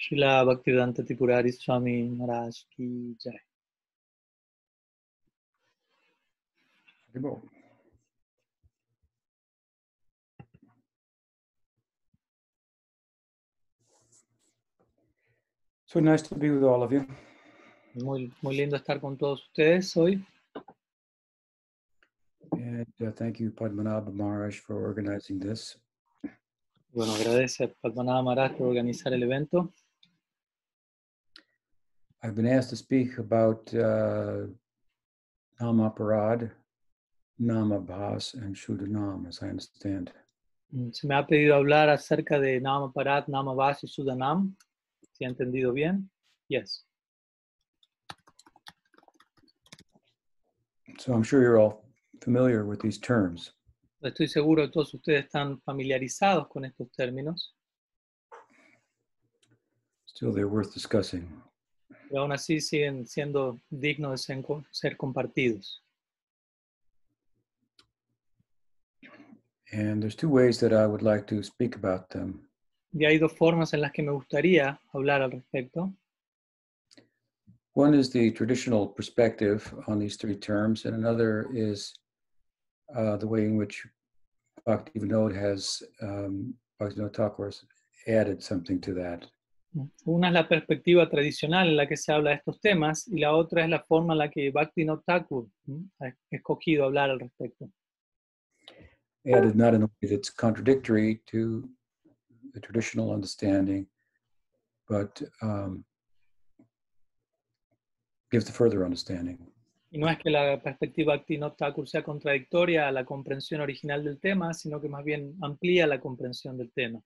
Srila Bhaktivedanta Tripurari Swami Maharaj Ki Jai. So nice to be with all of you. Muy, muy lindo estar con todos ustedes hoy. And uh, thank you, Padmanabha Maharaj, for organizing this. Bueno, agradece a Padmanabha Maharaj por organizar el evento. I've been asked to speak about uh, Namaparad, Namabhas, and Shuddhanam, as I understand. Mm, Se me ha pedido hablar acerca de Nama Parat, Nama Vas y Sudanam. ¿Si he entendido bien? Yes. So I'm sure you're all familiar with these terms. Estoy seguro que todos ustedes están familiarizados con estos términos, Still, they're worth discussing. pero aún así siguen siendo dignos de ser, co- ser compartidos. And there's two ways that I would like to speak about them. Y hay dos formas en las que me gustaría hablar al respecto. One is the traditional perspective on these three terms, and another is uh, the way in which Bhakti Vinod has, um, Bhakti Vinod Thakur has added something to that. Una es la perspectiva tradicional en la que se habla de estos temas y la otra es la forma en la que Bhakti Thakur ha escogido hablar al respecto. Added not in a way that's contradictory to the traditional understanding, but um, gives the further understanding. Y no es que la perspectiva Thakur sea contradictoria a la comprensión original del tema, sino que más bien amplía la comprensión del tema.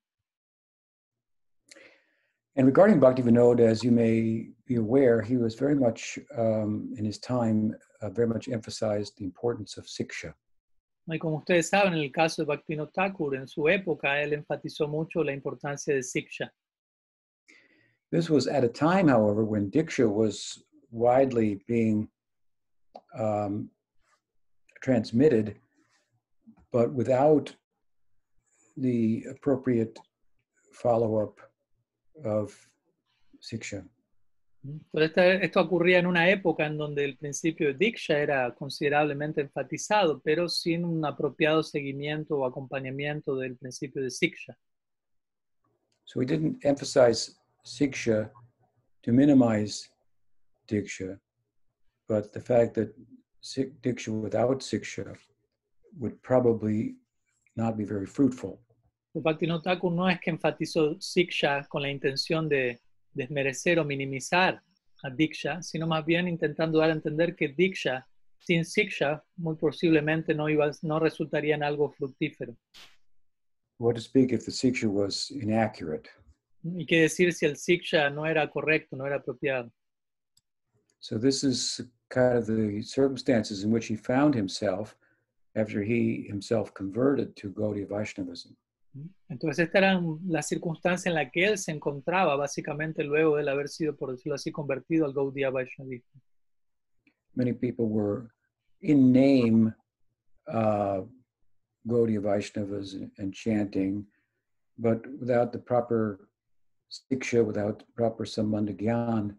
And regarding Bhakti Vinod, as you may be aware, he was very much um, in his time, uh, very much emphasized the importance of siksha. Y como ustedes saben, en el caso de Bhakti Thakur, en su época, él enfatizó mucho la importancia de Siksha. This was at a time, however, when Diksha was widely being um, transmitted, but without the appropriate follow up of Siksha. Esta- esto ocurría en una época en donde el principio de Diksha era considerablemente enfatizado, pero sin un apropiado seguimiento o acompañamiento del principio de Siksha. So we didn't emphasize Siksha to minimize Diksha, but the fact that Diksha without Siksha would probably not be very fruitful. El Bhakti Thakur no es que enfatizó Siksha con la intención de desmerecer o minimizar a Diksha, sino más bien intentando dar a entender que Diksha sin Siksha muy posiblemente no, iba, no resultaría en algo fructífero. What to speak if the Siksha was inaccurate? ¿Y qué decir si el Siksha no era correcto, no era apropiado? So this is kind of the circumstances in which he found himself after he himself converted to Gaudiya Vaishnavism. Entonces, esta era la circunstancia en la que él se encontraba, básicamente luego de haber sido, por decirlo así, convertido al Gaudiya Vaishnavismo. Many people were in name uh, Gaudiya Vaishnavas and, chanting, but without the proper siksha, without the proper sambandha gyan,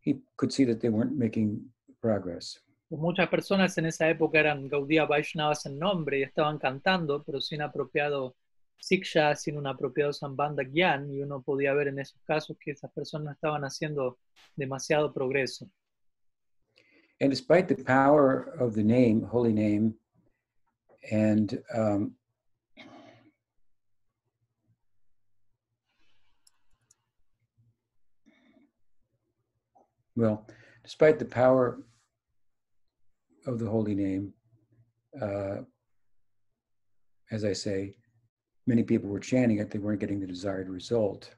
he could see that they weren't making progress. Muchas personas en esa época eran Gaudiya Vaishnavas en nombre y estaban cantando, pero sin apropiado Siksha, sin un apropiado Sambandha Gyan, y uno podía ver en esos casos que esas personas estaban haciendo demasiado progreso. And despite the power of the name, holy name, and um, well, despite the power of the holy name, uh, as I say, many people were chanting it, they weren't getting the desired result.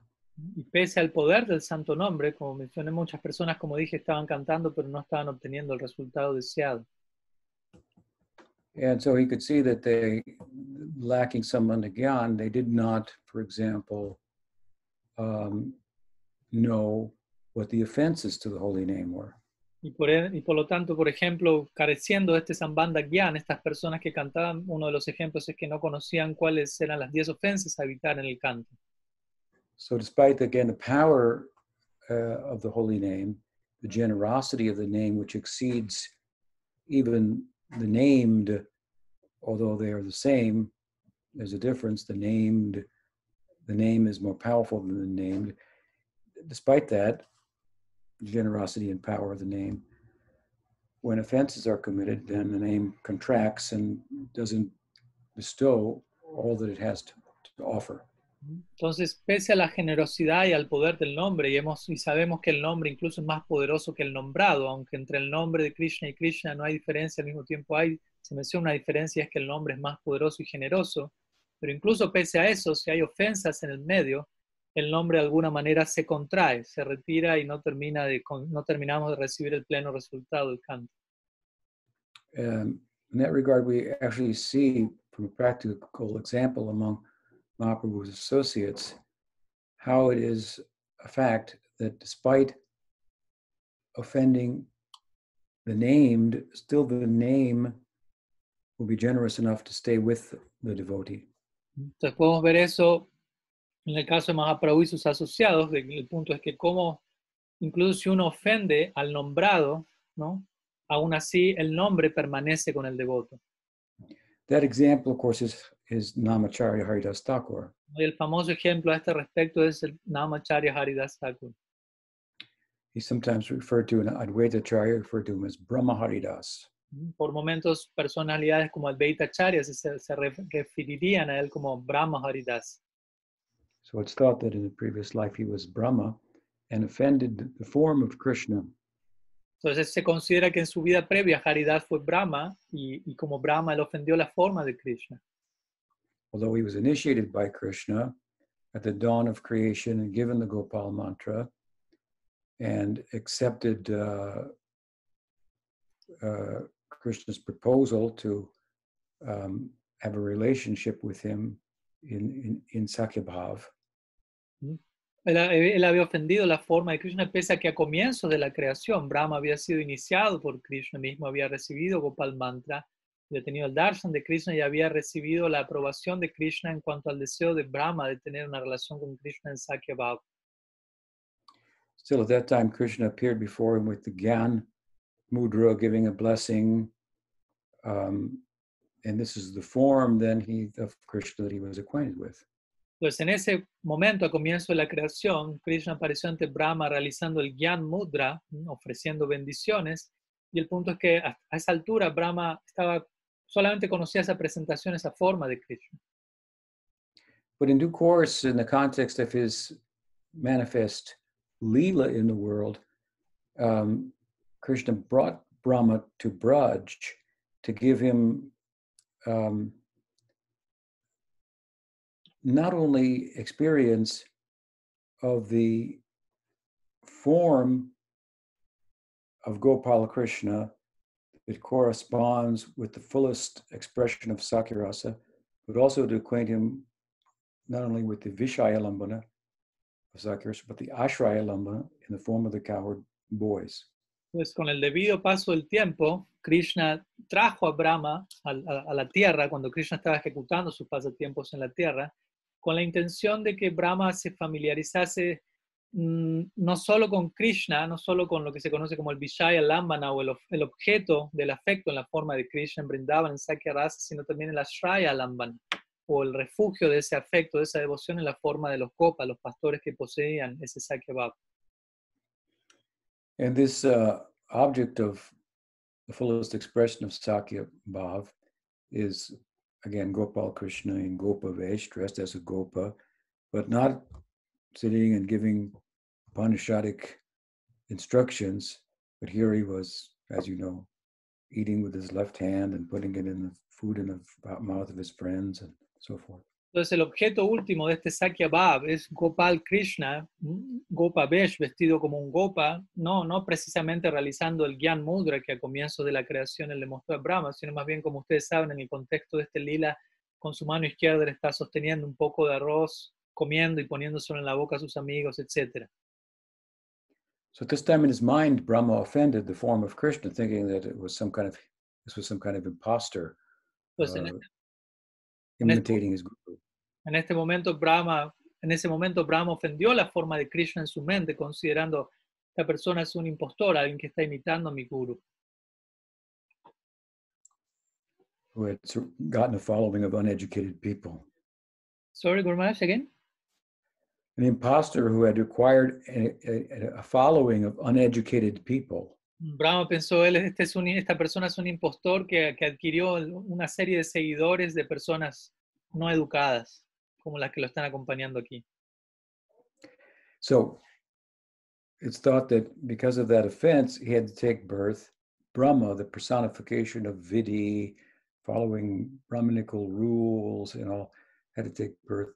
Pese al poder del santo nombre, como mencioné, muchas personas, como dije, estaban cantando, pero no estaban obteniendo el resultado deseado. And so he could see that they, lacking some gyan, they did not, for example, um, know what the offenses to the holy name were. Y por, e- y por lo tanto, por ejemplo, careciendo de este Sambandha Gyan, estas personas que cantaban, uno de los ejemplos es que no conocían cuáles eran las 10 ofensas a evitar en el canto. So, despite again the power uh, of the holy name, the generosity of the name, which exceeds even the named, although they are the same, there's a difference. The named, the name is more powerful than the named. Despite that, generosity and power of the name, when offenses are committed, then the name contracts and doesn't bestow all that it has to, to offer. Entonces, pese a la generosidad y al poder del nombre, y, hemos, y sabemos que el nombre incluso es más poderoso que el nombrado, aunque entre el nombre de Krishna y Krishna no hay diferencia, al mismo tiempo hay, se menciona una diferencia, es que el nombre es más poderoso y generoso, pero incluso pese a eso, si hay ofensas en el medio, el nombre de alguna manera se contrae, se retira y no, termina de, no terminamos de recibir el pleno resultado del canto. Um, in that regard, we actually see from a practical example among Mahaprabhu's associates how it is a fact that despite offending the named, still the name will be generous enough to stay with the devotee. Entonces podemos ver eso en el caso de Mahaprabhu y sus asociados, el punto es que como incluso si uno ofende al nombrado, ¿no? aún así el nombre permanece con el devoto. That example, of course, is, is Namacharya Haridas Thakur. El famoso ejemplo a este respecto es el Namacharya Haridas Thakur. He's sometimes referred to in Advaita Acharya, referred to him as Brahma Haridas. Por momentos, personalidades como Advaita Acharya se, se referirían a él como Brahma Haridas. So it's thought that in the previous life he was Brahma and offended the form of Krishna. Entonces se considera que en su vida previa Haridad fue Brahma y, y como Brahma él ofendió la forma de Krishna. Although he was initiated by Krishna at the dawn of creation and given the Gopal mantra and accepted uh, uh, Krishna's proposal to um, have a relationship with him in, in, in Sakyabhav. Él, él, había ofendido la forma de Krishna pese a que a comienzos de la creación Brahma había sido iniciado por Krishna mismo, había recibido Gopal Mantra, había tenido el darshan de Krishna y había recibido la aprobación de Krishna en cuanto al deseo de Brahma de tener una relación con Krishna en Sakya Bhav. Still at that time Krishna appeared before him with the Gyan mudra giving a blessing um, and this is the form then he of Krishna that he was acquainted with. Entonces, en ese momento, a comienzo de la creación, Krishna apareció ante Brahma realizando el Gyan Mudra, ofreciendo bendiciones, y el punto es que a, a esa altura Brahma estaba, solamente conocía esa presentación, esa forma de Krishna. But in due course, in the context of his manifest Leela in the world, um, Krishna brought Brahma to Braj to give him um, not only experience of the form of Gopala Krishna that corresponds with the fullest expression of Sakirasa, but also to acquaint him not only with the Vishaya Lambana of Sakirasa, but the Ashraya Lambana in the form of the cowherd boys. Pues con el debido paso del tiempo, Krishna trajo a Brahma a, la tierra cuando Krishna estaba ejecutando sus pasatiempos en la tierra con la intención de que Brahma se familiarizase mmm, no solo con Krishna, no solo con lo que se conoce como el Vishaya Lambana o el, objeto del afecto en la forma de Krishna en Vrindavan, en Sakya Rasa, sino también el Ashraya Lambana o el refugio de ese afecto, de esa devoción en la forma de los Gopas, los pastores que poseían ese Sakya Bhav. And this uh, object of the fullest expression of Sakya Bhav is again Gopal Krishna in Gopa Vesh, dressed as a Gopa, but not sitting and giving Upanishadic instructions. But here he was, as you know, eating with his left hand and putting it in the food in the mouth of his friends and so forth. Entonces el objeto último de este Sakya Bhav es Gopal Krishna, Gopa Vesh, vestido como un Gopa, no, no precisamente realizando el Gyan Mudra que a comienzo de la creación él le mostró a Brahma, sino más bien como ustedes saben en el contexto de este lila, con su mano izquierda le está sosteniendo un poco de arroz, comiendo y poniéndoselo en la boca a sus amigos, etc. So at this time in his mind, Brahma offended the form of Krishna, thinking that it was some kind of this was some kind of imposter. Entonces, en uh, este imitating his guru. En este momento Brahma en ese momento Brahma ofendió la forma de Krishna en su mente, considerando esta persona es un impostor, alguien que está imitando a mi guru. who had gotten a following of uneducated people. Sorry, Guru Maharaj, again? An imposter who had acquired a, a, a following of uneducated people. Brahma pensó, él, este es un, esta persona es un impostor que, adquirió una serie de seguidores de personas no educadas, como las que lo están acompañando aquí. So it's thought that because of that offense, he had to take birth. Brahma, the personification of Vidhi, following Brahminical rules and all, had to take birth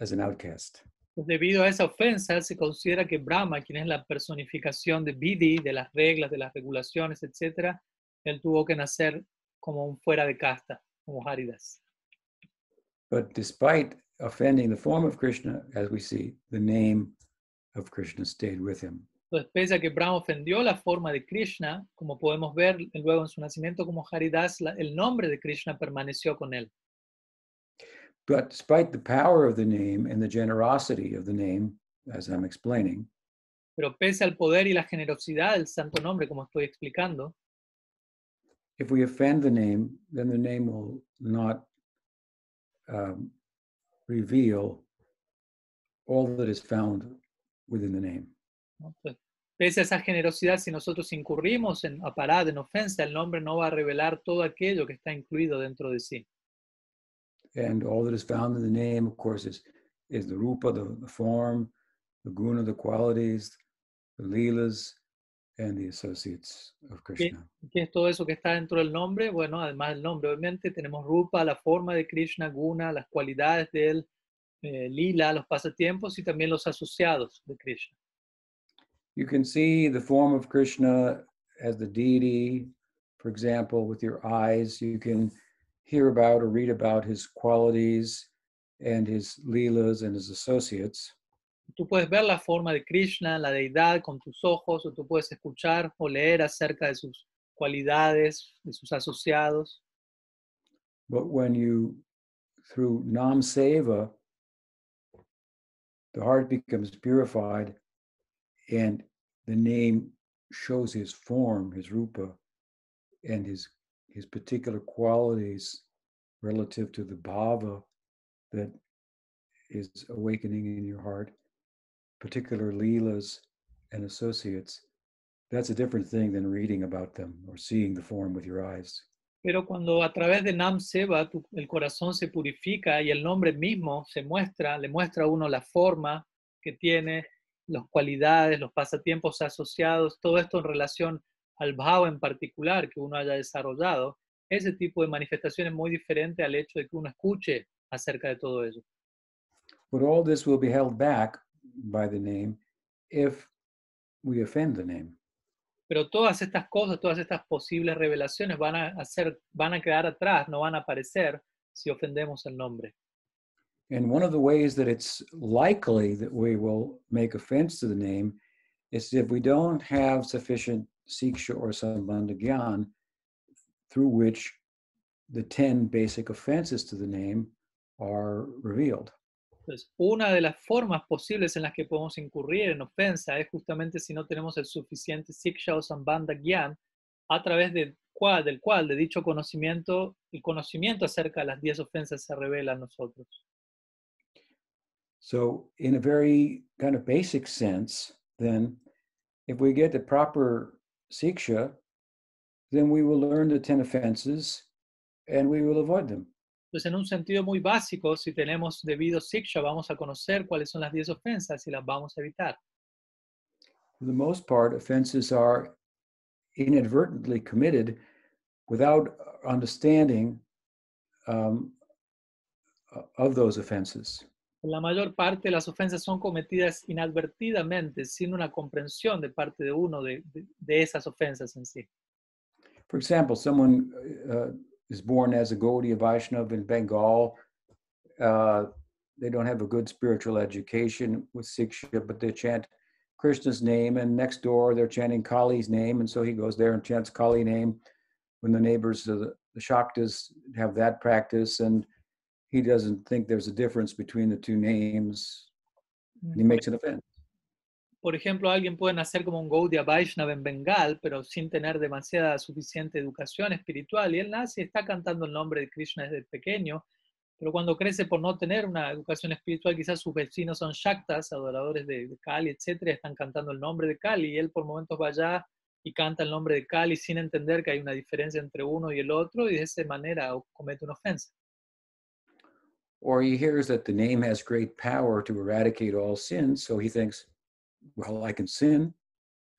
as an outcast. Pues debido a esa ofensa, se considera que Brahma, quien es la personificación de Vidhi, de las reglas, de las regulaciones, etc., él tuvo que nacer como un fuera de casta, como Haridas. But despite offending the form of Krishna, as we see, the name of Krishna stayed with him. Entonces, pese a que Brahma ofendió la forma de Krishna, como podemos ver luego en su nacimiento como Haridas, el nombre de Krishna permaneció con él. But despite the power of the name and the generosity of the name, as I'm explaining, Pero pese al poder y la generosidad del santo nombre, como estoy explicando, if we offend the name, then the name will not um, reveal all that is found within the name. Entonces, pese a esa generosidad, si nosotros incurrimos en aparad, en ofensa, el nombre no va a revelar todo aquello que está incluido dentro de sí. And all that is found in the name, of course, is, is the rupa, the, the form, the guna, the qualities, the leelas, and the associates of Krishna. ¿Qué es todo eso que está dentro del nombre? Bueno, además del nombre, obviamente, tenemos Rupa, la forma de Krishna, Guna, las cualidades de él, eh, Lila, los pasatiempos y también los asociados de Krishna. You can see the form of Krishna as the deity, for example, with your eyes. You can hear about or read about his qualities and his leelas and his associates. Tú puedes ver la forma de Krishna, la deidad, con tus ojos, o tú puedes escuchar o leer acerca de sus cualidades, de sus asociados. But when you, through Nam Seva, the heart becomes purified and the name shows his form, his rupa, and his his particular qualities relative to the bhava that is awakening in your heart, particular leelas and associates. That's a different thing than reading about them or seeing the form with your eyes. Pero cuando a través de Nam Seva tu- el corazón se purifica y el nombre mismo se muestra, le muestra a uno la forma que tiene, las cualidades, los pasatiempos asociados, todo esto en relación al bhava en particular que uno haya desarrollado, ese tipo de manifestación es muy diferente al hecho de que uno escuche acerca de todo ello. But all this will be held back by the name if we offend the name. Pero todas estas cosas, todas estas posibles revelaciones van a, hacer, van a quedar atrás, no van a aparecer si ofendemos el nombre. And one of the ways that it's likely that we will make offense to the name is if we don't have sufficient siksha or sambandha gyan through which the 10 basic offenses to the name are revealed. Entonces, una de las formas posibles en las que podemos incurrir en ofensa es justamente si no tenemos el suficiente siksha o sambandha gyan, a través del cual, del cual, de dicho conocimiento, el conocimiento acerca de las 10 ofensas se revela a nosotros. So, in a very kind of basic sense, then, if we get the proper siksha, then we will learn the 10 offenses and we will avoid them. Entonces, en un sentido muy básico, si tenemos debido siksha, vamos a conocer cuáles son las 10 ofensas y las vamos a evitar. For the most part, offenses are inadvertently committed without understanding um, of those offenses. La mayor parte de las ofensas son cometidas inadvertidamente, sin una comprensión de parte de uno de, de- de esas ofensas en sí. For example, someone uh, is born as a Gaudiya Vaishnava in Bengal. Uh, they don't have a good spiritual education with Siksha, but they chant Krishna's name, and next door they're chanting Kali's name, and so he goes there and chants Kali name. When the neighbors, the, the Shaktas, have that practice, and he doesn't think there's a difference between the two names. and he makes an offense. Por ejemplo, alguien puede nacer como un Gaudiya Vaishnava en Bengal, pero sin tener demasiada suficiente educación espiritual, y él nace y está cantando el nombre de Krishna desde pequeño, pero cuando crece por no tener una educación espiritual, quizás sus vecinos son Shaktas, adoradores de, de Kali, y están cantando el nombre de Kali, y él por momentos va allá y canta el nombre de Kali sin entender que hay una diferencia entre uno y el otro, y de esa manera comete una ofensa. Or he hears that the name has great power to eradicate all sins, so he thinks, well, I can sin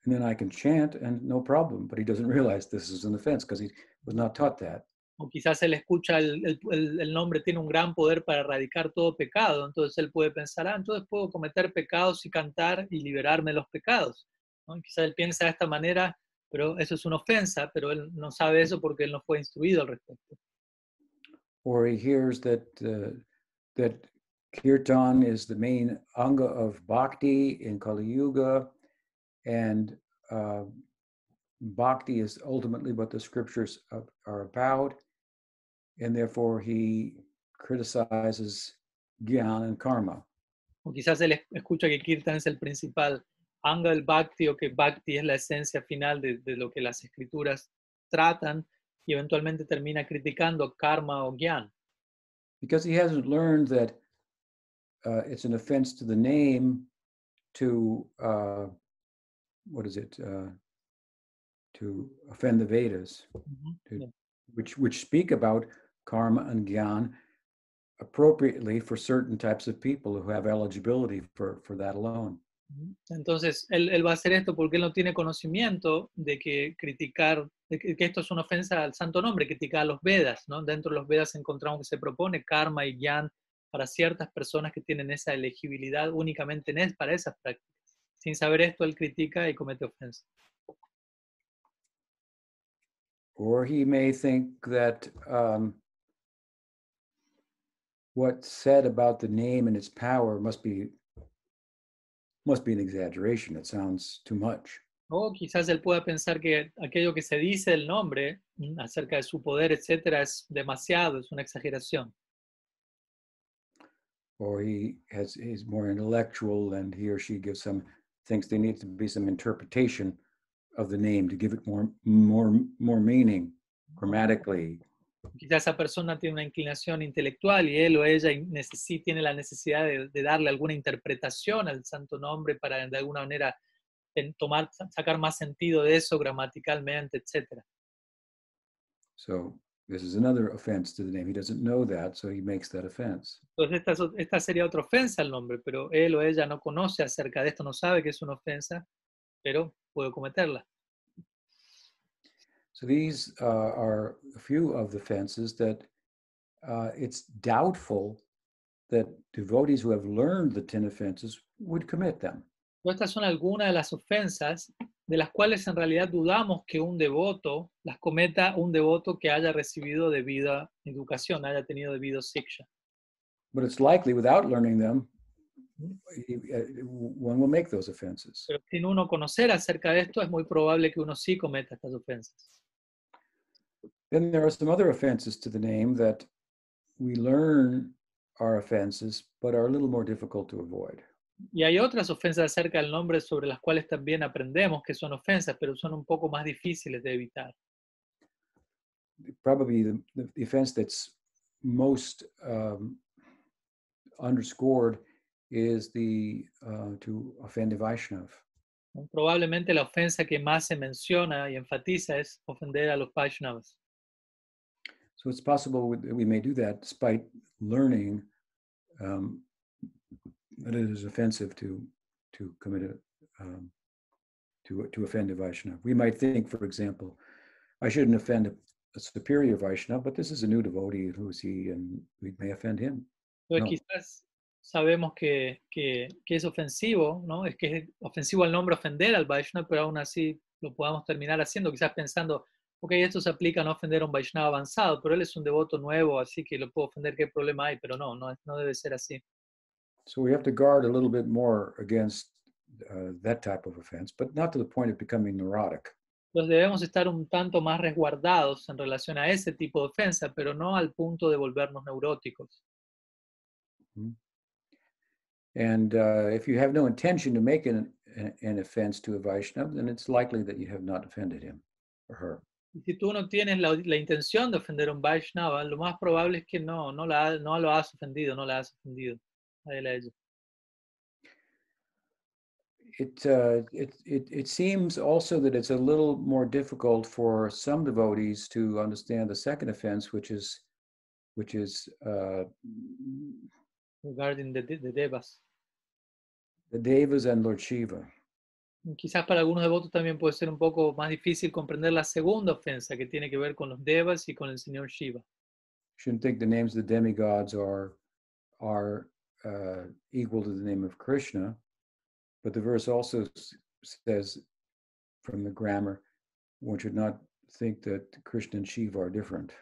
and then I can chant and no problem. But he doesn't realize this is an offense because he was not taught that. O quizás él escucha el, el- el- nombre tiene un gran poder para erradicar todo pecado, entonces él puede pensar, ah, entonces puedo cometer pecados y cantar y liberarme de los pecados. ¿no? Quizás él piensa de esta manera, pero eso es una ofensa, pero él no sabe eso porque él no fue instruido al respecto. Or he hears that uh, that kirtan is the main anga of bhakti in Kali Yuga, and uh, bhakti is ultimately what the scriptures are- about, and therefore he criticizes gyan and karma. O quizás él escucha que Kirtan es el principal anga del Bhakti o que Bhakti es la esencia final de, de lo que las escrituras tratan y eventualmente termina criticando karma o gyan. Because he hasn't learned that uh, it's an offense to the name to uh, what is it uh, to offend the Vedas, to, Yeah. which which speak about karma and gyan appropriately for certain types of people who have eligibility for for that alone. Entonces, él, él va a hacer esto porque él no tiene conocimiento de que criticar, que, esto es una ofensa al santo nombre, criticar a los Vedas, ¿no? Dentro de los Vedas encontramos que se propone karma y gyan para ciertas personas que tienen esa elegibilidad únicamente en es, para esas prácticas. Sin saber esto, él critica y comete ofensa. Or he may think that um, what's said about the name and its power must be must be an exaggeration. It sounds too much. O quizás él pueda pensar que aquello que se dice del nombre mm, acerca de su poder, etcétera, es demasiado, es una exageración. Or he has he's more intellectual and he or she gives some thinks there needs to be some interpretation of the name to give it more more more meaning grammatically. Quizás esa persona tiene una inclinación intelectual y él o ella tiene la necesidad de, de darle alguna interpretación al santo nombre para de alguna manera tomar, sacar más sentido de eso gramaticalmente, etcétera. So this is another offense to the name. He doesn't know that, so he makes that offense. Entonces esta, es ot- esta sería otra ofensa al nombre, pero él o ella no conoce acerca de esto, no sabe que es una ofensa, pero puede cometerla. So these uh, are a few of the offenses that uh, it's doubtful that devotees who have learned the 10 offenses would commit them. Estas son algunas de las ofensas de las cuales en realidad dudamos que un devoto las cometa un devoto que haya recibido debida educación, haya tenido debido siksha. But it's likely without learning them, he- uh, one will make those offenses. Pero sin uno conocer acerca de esto, es muy probable que uno sí cometa estas ofensas. Then there are some other offenses to the name that we learn are offenses, but are a little more difficult to avoid. Y hay otras ofensas acerca del nombre sobre las cuales también aprendemos que son ofensas, pero son un poco más difíciles de evitar. Probably the, the, offense that's most um, underscored is the uh, to offend a Vaishnav. Probablemente la ofensa que más se menciona y enfatiza es ofender a los Vaishnavas. So it's possible we may do that despite learning um, that it is offensive to to commit a um, to to offend a Vaishnava. We might think, for example, I shouldn't offend a, a superior Vaishnava, but this is a new devotee. Who is he? And we may offend him. Entonces No. quizás sabemos que, que, que es ofensivo, ¿no? Es que es ofensivo al nombre ofender al Vaishnava, pero aún así lo podamos terminar haciendo, quizás pensando, ok, esto se aplica a no ofender a un Vaishnava avanzado, pero él es un devoto nuevo, así que lo puedo ofender, ¿qué problema hay? Pero no, no, no debe ser así. So we have to guard a little bit more against uh, that type of offense, but not to the point of becoming neurotic. Entonces debemos estar un tanto más resguardados en relación a ese tipo de ofensa, pero no al punto de volvernos neuróticos. And uh, if you have no intention to make an, an, an offense to a Vaishnava, then it's likely that you have not offended him or her. Y si tú no tienes la, la intención de ofender a un Vaishnava, lo más probable es que no, no, la, no lo has ofendido, no la has ofendido a él. It, uh, it, it, it seems also that it's a little more difficult for some devotees to understand the second offense, which is, which is uh, Regarding the, the devas. the Devas and Lord Shiva. Quizás para algunos devotos también puede ser un poco más difícil comprender la segunda ofensa que tiene que ver con los devas y con el señor Shiva. Shouldn't think the names of the demigods are are uh, equal to the name of Krishna, but the verse also says, from the grammar, one should not think that Krishna and Shiva are different.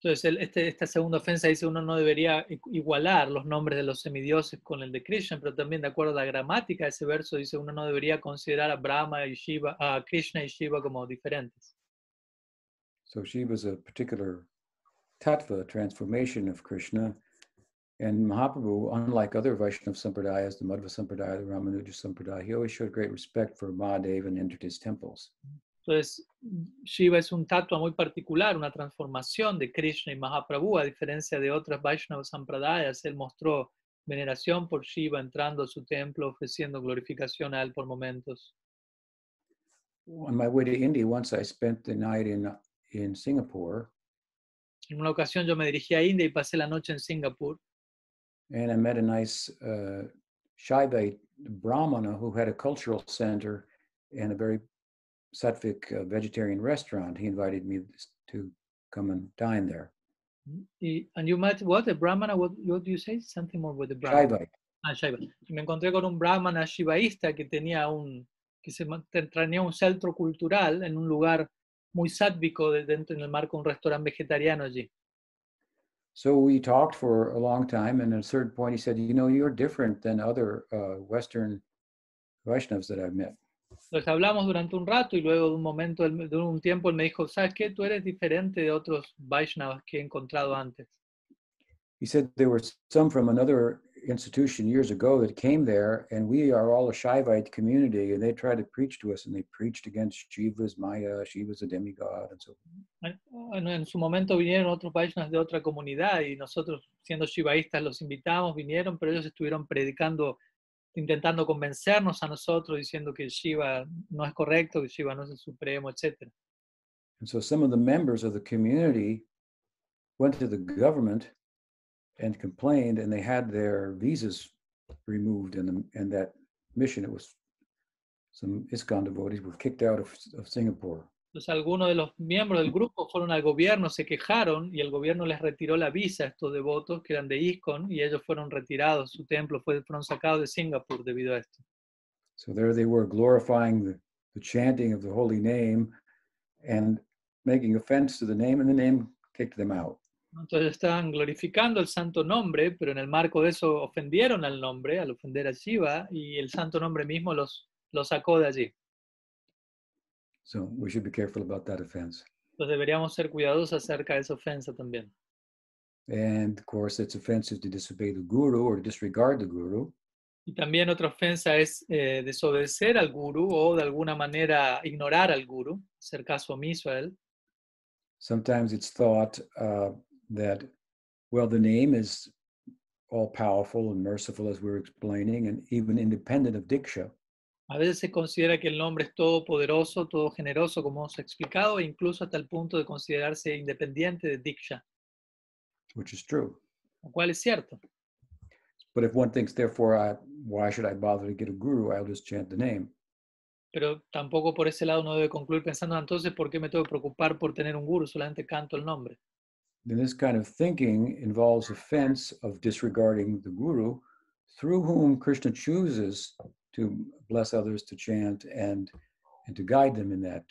Entonces, el- este- esta segunda ofensa dice uno no debería igualar los nombres de los semidioses con el de Krishna, pero también de acuerdo a la gramática de ese verso dice uno no debería considerar a Brahma y Shiva, a Krishna y Shiva como diferentes. So Shiva is a particular tattva transformation of Krishna. And Mahaprabhu, unlike other Vaishnava sampradayas, the Madhva Sampradaya, the Ramanuja Sampradaya, he always showed great respect for Mahadev and entered his temples. Entonces, Shiva es un tatua muy particular, una transformación de Krishna y Mahaprabhu, a diferencia de otras Vaishnava Sampradayas. Él mostró veneración por Shiva entrando a su templo, ofreciendo glorificación a él por momentos. On my way to India, once I spent the night in, in Singapore En una ocasión yo me dirigí a India y pasé la noche en Singapur and I met a nice uh, Shaivite Brahmana who had a cultural center and a very sattvic uh, vegetarian restaurant. He invited me to come and dine there. and you met what a brahmana what, what do you say something more with the brahmana Shaivite. ah, Shaiva. Y me encontré con un brahmana shivaísta que tenía un que se tenía un centro cultural en un lugar muy sátvico de- dentro en el marco de un restaurante vegetariano allí So we talked for a long time, and at a certain point, he said, "You know, you're different than other uh, Western Vaishnavas that I've met." entonces hablamos durante un rato y luego de un momento de un tiempo él me dijo sabes qué tú eres diferente de otros Vaishnavas que he encontrado antes He said there were some from another institution years ago that came there, and we are all a Shaivite community, and they tried to preach to us, and they preached against Shiva's Maya, Shiva's a demigod, and so. En, en- su momento vinieron otros Vaishnavas de otra comunidad y nosotros, siendo shivaístas, los invitamos, vinieron, pero ellos estuvieron predicando, intentando convencernos a nosotros, diciendo que Shiva no es correcto, que Shiva no es el supremo, etc. And so some of the members of the community went to the government and complained, and they had their visas removed, and the, and that mission it was some ISKCON devotees were kicked out of, of Singapore. Entonces algunos de los miembros del grupo fueron al gobierno, se quejaron y el gobierno les retiró la visa a estos devotos que eran de ISKCON y ellos fueron retirados, su templo fue, fueron sacados de Singapur debido a esto. So there they were glorifying the, the chanting of the holy name and making offense to the name, and the name kicked them out. Entonces estaban glorificando el santo nombre, pero en el marco de eso ofendieron al nombre, al ofender a Shiva, y el santo nombre mismo los, los sacó de allí. So we should be careful about that offense. Entonces deberíamos ser cuidadosos acerca de esa ofensa también. And of course, it's offensive to disobey the guru or disregard the guru. Y también otra ofensa es eh, desobedecer al guru o de alguna manera ignorar al guru, hacer caso omiso a él. Sometimes it's thought uh, that, well, the name is all powerful and merciful, as we we're explaining, and even independent of Diksha. A veces se considera que el nombre es todopoderoso, todo generoso, como hemos explicado, e incluso hasta el punto de considerarse independiente de Diksha, which is true. lo cual es cierto. But if one thinks, therefore, I, why should I bother to get a guru? I'll just chant the name. Pero tampoco por ese lado uno debe concluir pensando "Ah, entonces por qué me tengo que preocupar por tener un guru, solamente canto el nombre. Then this kind of thinking involves offense of disregarding the guru through whom Krishna chooses to bless others to chant and, and to guide them in that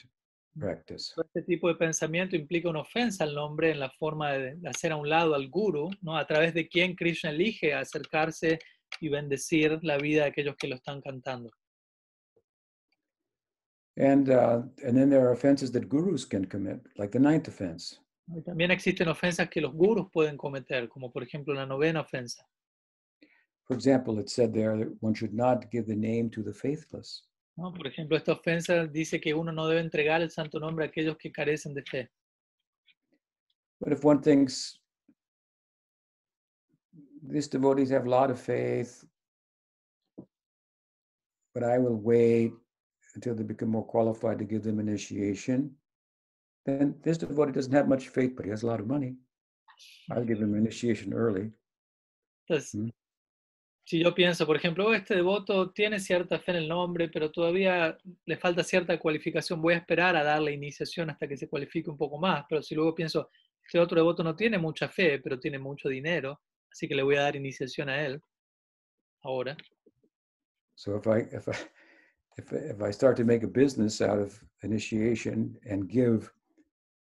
practice. Este tipo de pensamiento implica una ofensa al nombre en la forma de hacer a un lado al guru, ¿no? a través de quien Krishna elige acercarse y bendecir la vida de aquellos que lo están cantando. And, uh, and then there are offenses that gurus can commit, like the ninth offense. Y también existen ofensas que los gurus pueden cometer, como por ejemplo la novena ofensa. For example, it said there that one should not give the name to the faithless. ¿no? Por ejemplo, esta ofensa dice que uno no debe entregar el santo nombre a aquellos que carecen de fe. But if one thinks these devotees have a lot of faith, but I will wait until they become more qualified to give them initiation, then this devotee doesn't have much faith, but he has a lot of money. I'll give him initiation early. Entonces, Mm. si yo pienso, por ejemplo, "Oh, este devoto tiene cierta fe en el nombre, pero todavía le falta cierta cualificación, voy a esperar a darle iniciación hasta que se cualifique un poco más. Pero si luego pienso, este otro devoto no tiene mucha fe, pero tiene mucho dinero, así que le voy a dar iniciación a él ahora. So if I if I if I- if I start to make a business out of initiation and give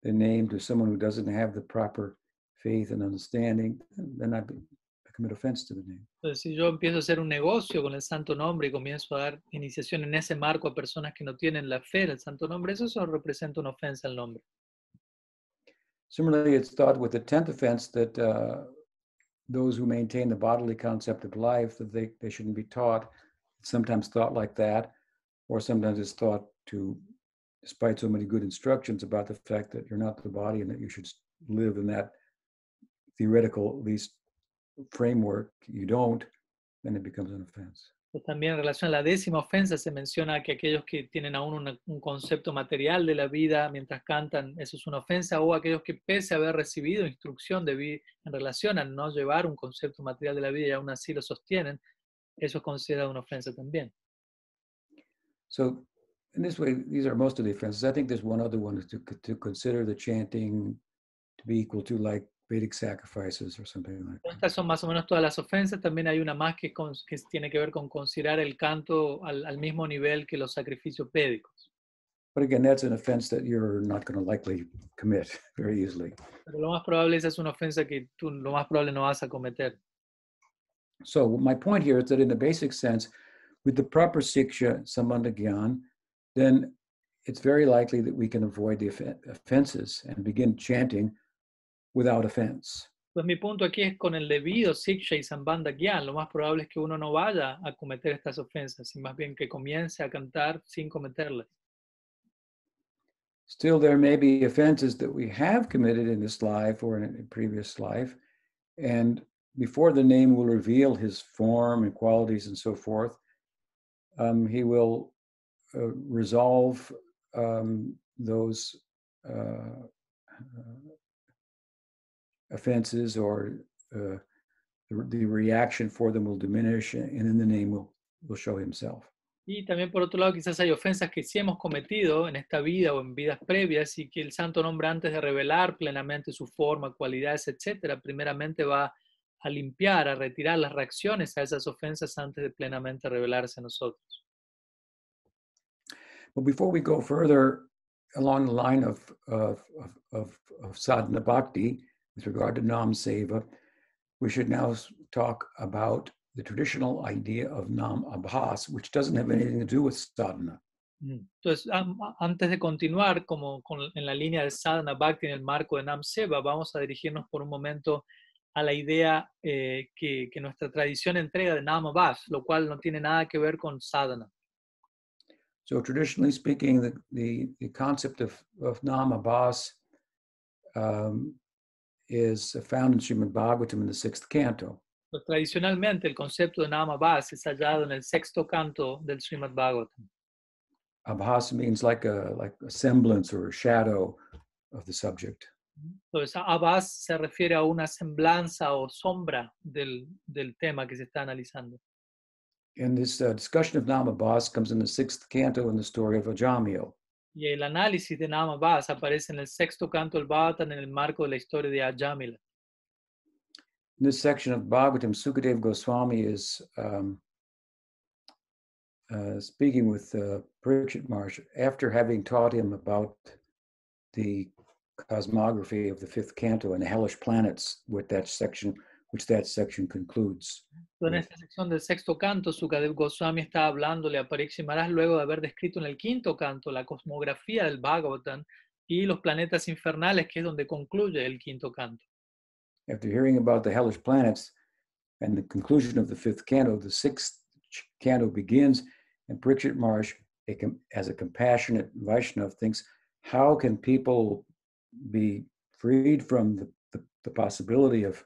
the name to someone who doesn't have the proper faith and understanding, then I, I commit offense to the name. Entonces, si yo empiezo a hacer un negocio con el santo nombre y comienzo a dar iniciación en ese marco a personas que no tienen la fe en el santo nombre, eso solo representa una ofensa al nombre. Similarly, it's thought with the tenth offense that uh, those who maintain the bodily concept of life that they, they shouldn't be taught. It's sometimes thought like that, or sometimes it's thought to, despite so many good instructions about the fact that you're not the body and that you should live in that theoretical, at least, framework. You don't, then it becomes an offense. Pues También en relación a la décima ofensa se menciona que aquellos que tienen aún una- un concepto material de la vida mientras cantan, eso es una ofensa, o aquellos que pese a haber recibido instrucción de en relación a no llevar un concepto material de la vida y aún así lo sostienen, eso es considerado una ofensa también. So, in this way, these are most of the offenses. I think there's one other one to, to consider the chanting to be equal to like Vedic sacrifices or something like that. Estas son más o menos todas las ofensas, también hay una más que, con- que tiene que ver con considerar el canto al, al mismo nivel que los sacrificios védicos. But again, that's an offense that you're not going to likely commit very easily. Pero lo más probable esa es una ofensa que tú lo más probable no vas a cometer. So my point here is that in the basic sense, with the proper siksha, sambandha gyan, then it's very likely that we can avoid the offenses and begin chanting without offense. Pues mi punto aquí es con el debido Siksha y Sambandha Gyan, lo más probable es que uno no vaya a cometer estas ofensas, y más bien que comience a cantar sin cometerlas. Still, there may be offenses that we have committed in this life or in a previous life. And before the name will reveal his form and qualities and so forth, um, he will uh, resolve um, those uh, uh, offenses or uh, the, the reaction for them will diminish and then the name will, will show himself. Y también por otro lado, quizás hay ofensas que sí hemos cometido en esta vida o en vidas previas y que el santo nombre antes de revelar plenamente su forma, cualidades, etcétera, primeramente va a limpiar, a retirar las reacciones a esas ofensas antes de plenamente revelarse a nosotros. But before we go further along the line of, of, of, of, sadhana bhakti with regard to nam seva, we should now talk about the traditional idea of nam abhas, which doesn't have anything to do with sadhana. Mm. Entonces, antes de continuar como con- en la línea del sadhana bhakti en el marco de Nam Seva, vamos a dirigirnos por un momento a la idea eh, que, que nuestra tradición entrega de Nam Abhas, lo cual no tiene nada que ver con sadhana. So traditionally speaking, the, the, the concept of, of nam abhas um, is found in Srimad Bhagavatam in the sixth canto. Tradicionalmente, el concepto de Nam Abhas es hallado en el sexto canto del Srimad Bhagavatam. Abhas means like a, like a semblance or a shadow of the subject. Entonces, Abhas se refiere a una semblanza o sombra del, del tema que se está analizando. And this uh, discussion of Namabas comes in the sixth canto in the story of Ajamil. Y el análisis de Nam Abhas aparece en el sexto canto del Bhagavatam en el marco de la historia de Ajamila. In this section of Bhagavatam, Sukadev Goswami is um, uh, speaking with uh, Parikshit Maharaj after having taught him about the cosmography of the fifth canto and the hellish planets, with that section, which that section concludes. En esta sección del sexto canto, Sukadev Goswami está hablándole a Parikshit luego de haber descrito en el quinto canto la cosmografía del Bhagavatam y los planetas infernales, que es donde concluye el quinto canto. After hearing about the hellish planets, and the conclusion of the fifth canto, the sixth canto begins, and Parikshit Maharaj, as a compassionate Vaishnav, thinks, how can people be freed from the, the, the possibility of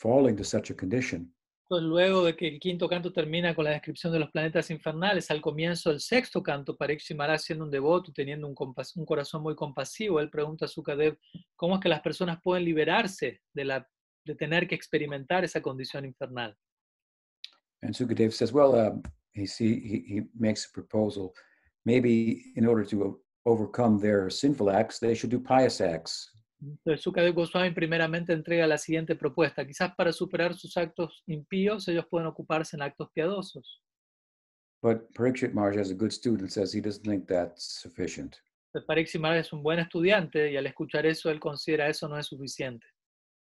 falling to such a condition? Entonces, luego de que el quinto canto termina con la descripción de los planetas infernales, al comienzo del sexto canto, Parikshit Maharaj siendo un devoto, teniendo un, un corazón muy compasivo, él pregunta a Sukadev cómo es que las personas pueden liberarse de, la, de tener que experimentar esa condición infernal. And Sukadev says, well, um, he, see, he, he makes a proposal. Maybe in order to overcome their sinful acts, they should do pious acts. Entonces, Sukadev Goswami primeramente entrega la siguiente propuesta. Quizás para superar sus actos impíos, ellos pueden ocuparse en actos piadosos. But Parikshit Maharaj, as a good student, says he doesn't think that's sufficient. Entonces, Parikshit Maharaj es un buen estudiante y al escuchar eso, él considera eso no es suficiente.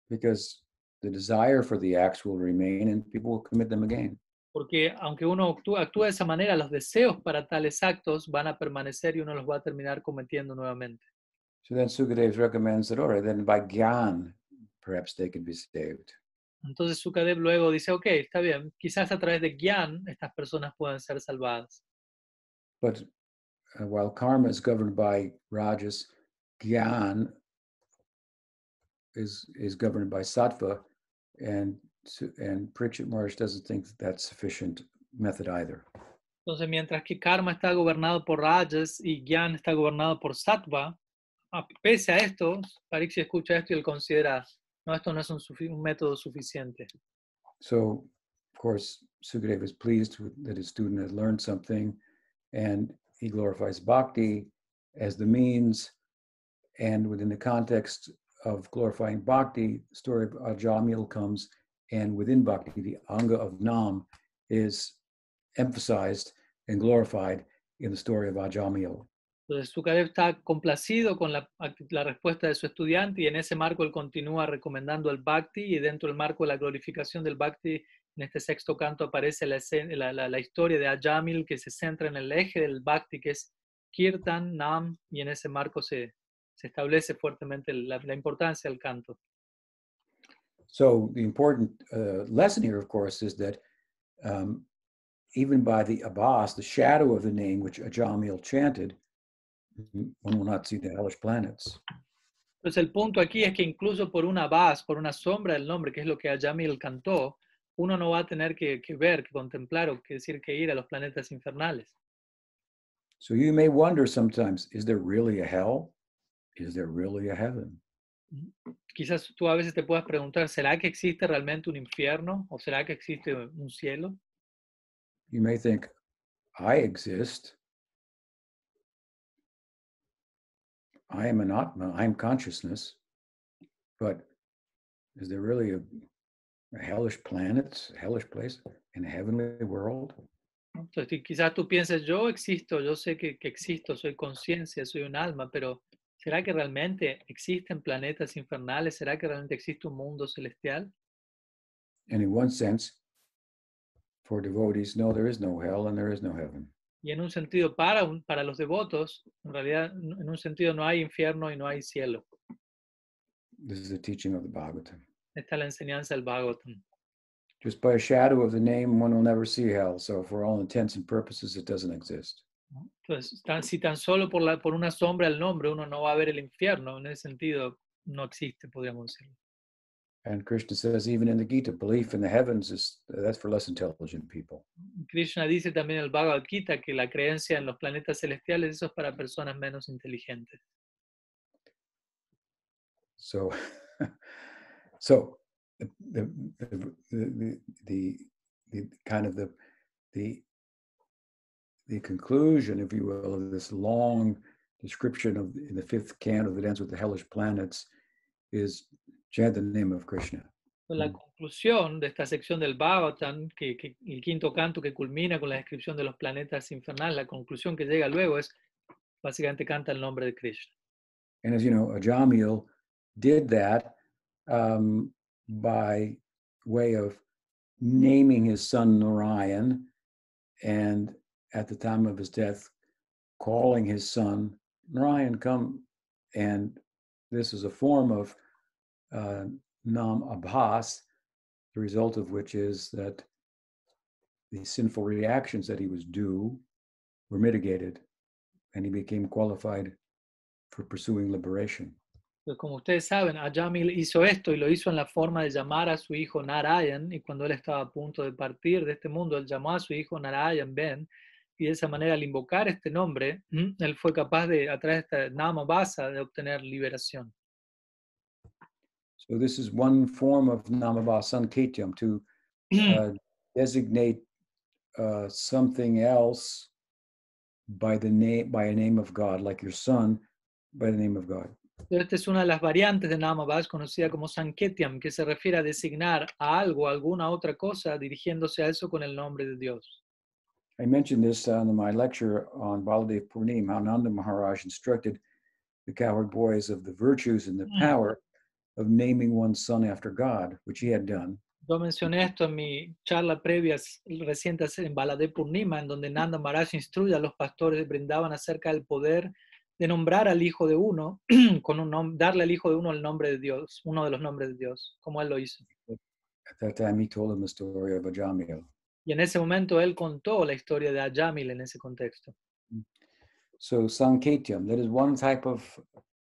because the desire for the acts will remain and people will commit them again. Porque aunque uno actúa, actúa de esa manera, los deseos para tales actos van a permanecer y uno los va a terminar cometiendo nuevamente. So then Sukadev recommends that, all right, then by Gyan, perhaps they can be saved. Entonces Sukadev luego dice, ok, está bien, quizás a través de Gyan estas personas puedan ser salvadas. But uh, while karma is governed by Rajas, Gyan is, is governed by Sattva, and, and Parikshit Maharaj doesn't think that that's sufficient method either. Entonces, mientras que Karma está gobernado por Rajas y Gyan está gobernado por Sattva, Ah, pese a esto, escucha esto y él considera, no, esto no es un, un método suficiente. So, of course, Sukadev is pleased that his student has learned something, and he glorifies bhakti as the means. And within the context of glorifying bhakti, the story of Ajamil comes, and within bhakti, the anga of Nam is emphasized and glorified in the story of Ajamil. Entonces, Sukadev está complacido con la, la respuesta de su estudiante y en ese marco él continúa recomendando el Bhakti y dentro del marco de la glorificación del Bhakti, en este sexto canto aparece la, la, la- historia de Ajamil que se centra en el eje del Bhakti que es Kirtan, Nam y en ese marco se, se establece fuertemente la, importancia del canto. So the important uh, lesson here, of course, is that um, even by the Abbas, the shadow of the name which Ajamil chanted, one will not see the hellish planets. Entonces el punto aquí es que incluso por una base, por una sombra del nombre, que es lo que Ajamil cantó, uno no va a tener que, que ver, que contemplar o que decir que ir a los planetas infernales. So you may wonder sometimes, is there really a hell? Is there really a heaven? Quizás tú a veces te puedas preguntar, ¿será que existe realmente un infierno o será que existe un cielo? You may think, I exist. I am an Atma, I am consciousness. But is there really a, a hellish planet, a hellish place, in a heavenly world? Entonces qui- quizás tú pienses, yo existo, yo sé que, que existo, soy conciencia, soy un alma, pero ¿será que realmente existen planetas infernales? ¿Será que realmente existe un mundo celestial? And in one sense, for devotees, no, there is no hell and there is no heaven. Y en un sentido, para, un- para los devotos, en realidad, en un sentido no hay infierno y no hay cielo. This is the teaching of the Bhagavatam. Esta es la enseñanza del Bhagavatam. Just by a shadow of the name, one will never see hell. So, for all intents and purposes, it doesn't exist. Entonces, tan- si tan solo por, la, por una sombra del nombre uno no va a ver el infierno, en ese sentido no existe, podríamos decirlo. And Krishna says, even in the Gita, belief in the heavens is that's for less intelligent people. Krishna dice también en el Bhagavad Gita que la creencia en los planetas celestiales, eso es para personas menos inteligentes. So, so the the the the, the, the kind of the the the conclusion, if you will, of this long description of in the fifth canto that ends with the hellish planets is chant the name of Krishna. La Mm. conclusión de esta sección del Bhagavatam, que, que el quinto canto que culmina con la descripción de los planetas infernales, la conclusión que llega luego es, básicamente canta el nombre de Krishna. And as you know, Ajamil did that um, by way of naming his son Narayan, and at the time of his death, calling his son Narayan, come. And this is a form of uh, Nam Abbas, the result of which is that the sinful reactions that he was due were mitigated and he became qualified for pursuing liberation. Como ustedes saben, Ajamil hizo esto y lo hizo en la forma de llamar a su hijo Narayan y cuando él estaba a punto de partir de este mundo, él llamó a su hijo Narayan Ben y de esa manera al invocar este nombre, él fue capaz de, a través de esta Nama Basa, de obtener liberación. So this is one form of Namabas Sanketyam to uh, designate uh, something else by the name by a name of God, like your son by the name of God. Esta es una de las variantes de Namabas conocida como Sanketyam, que se refiere a designar a algo, alguna otra cosa, dirigiéndose a eso con el nombre de Dios. I mentioned this in my lecture on Baladev Purnim, how Nanda Maharaj instructed the cowherd boys of the virtues and the power of naming one's son after God, which he had done. Yo mencioné esto en mi charla previa reciente en Baladev Purnima, en donde Nanda Maharaj instruye a los pastores de Brindavan acerca del poder de nombrar al hijo de uno, con un darle al hijo de uno el nombre de Dios, uno de los nombres de Dios, como él lo hizo. At that time, he told him the story of Ajamil. Y en ese momento él contó la historia de Ajamil en ese contexto. So Sanketyam, that is one type of,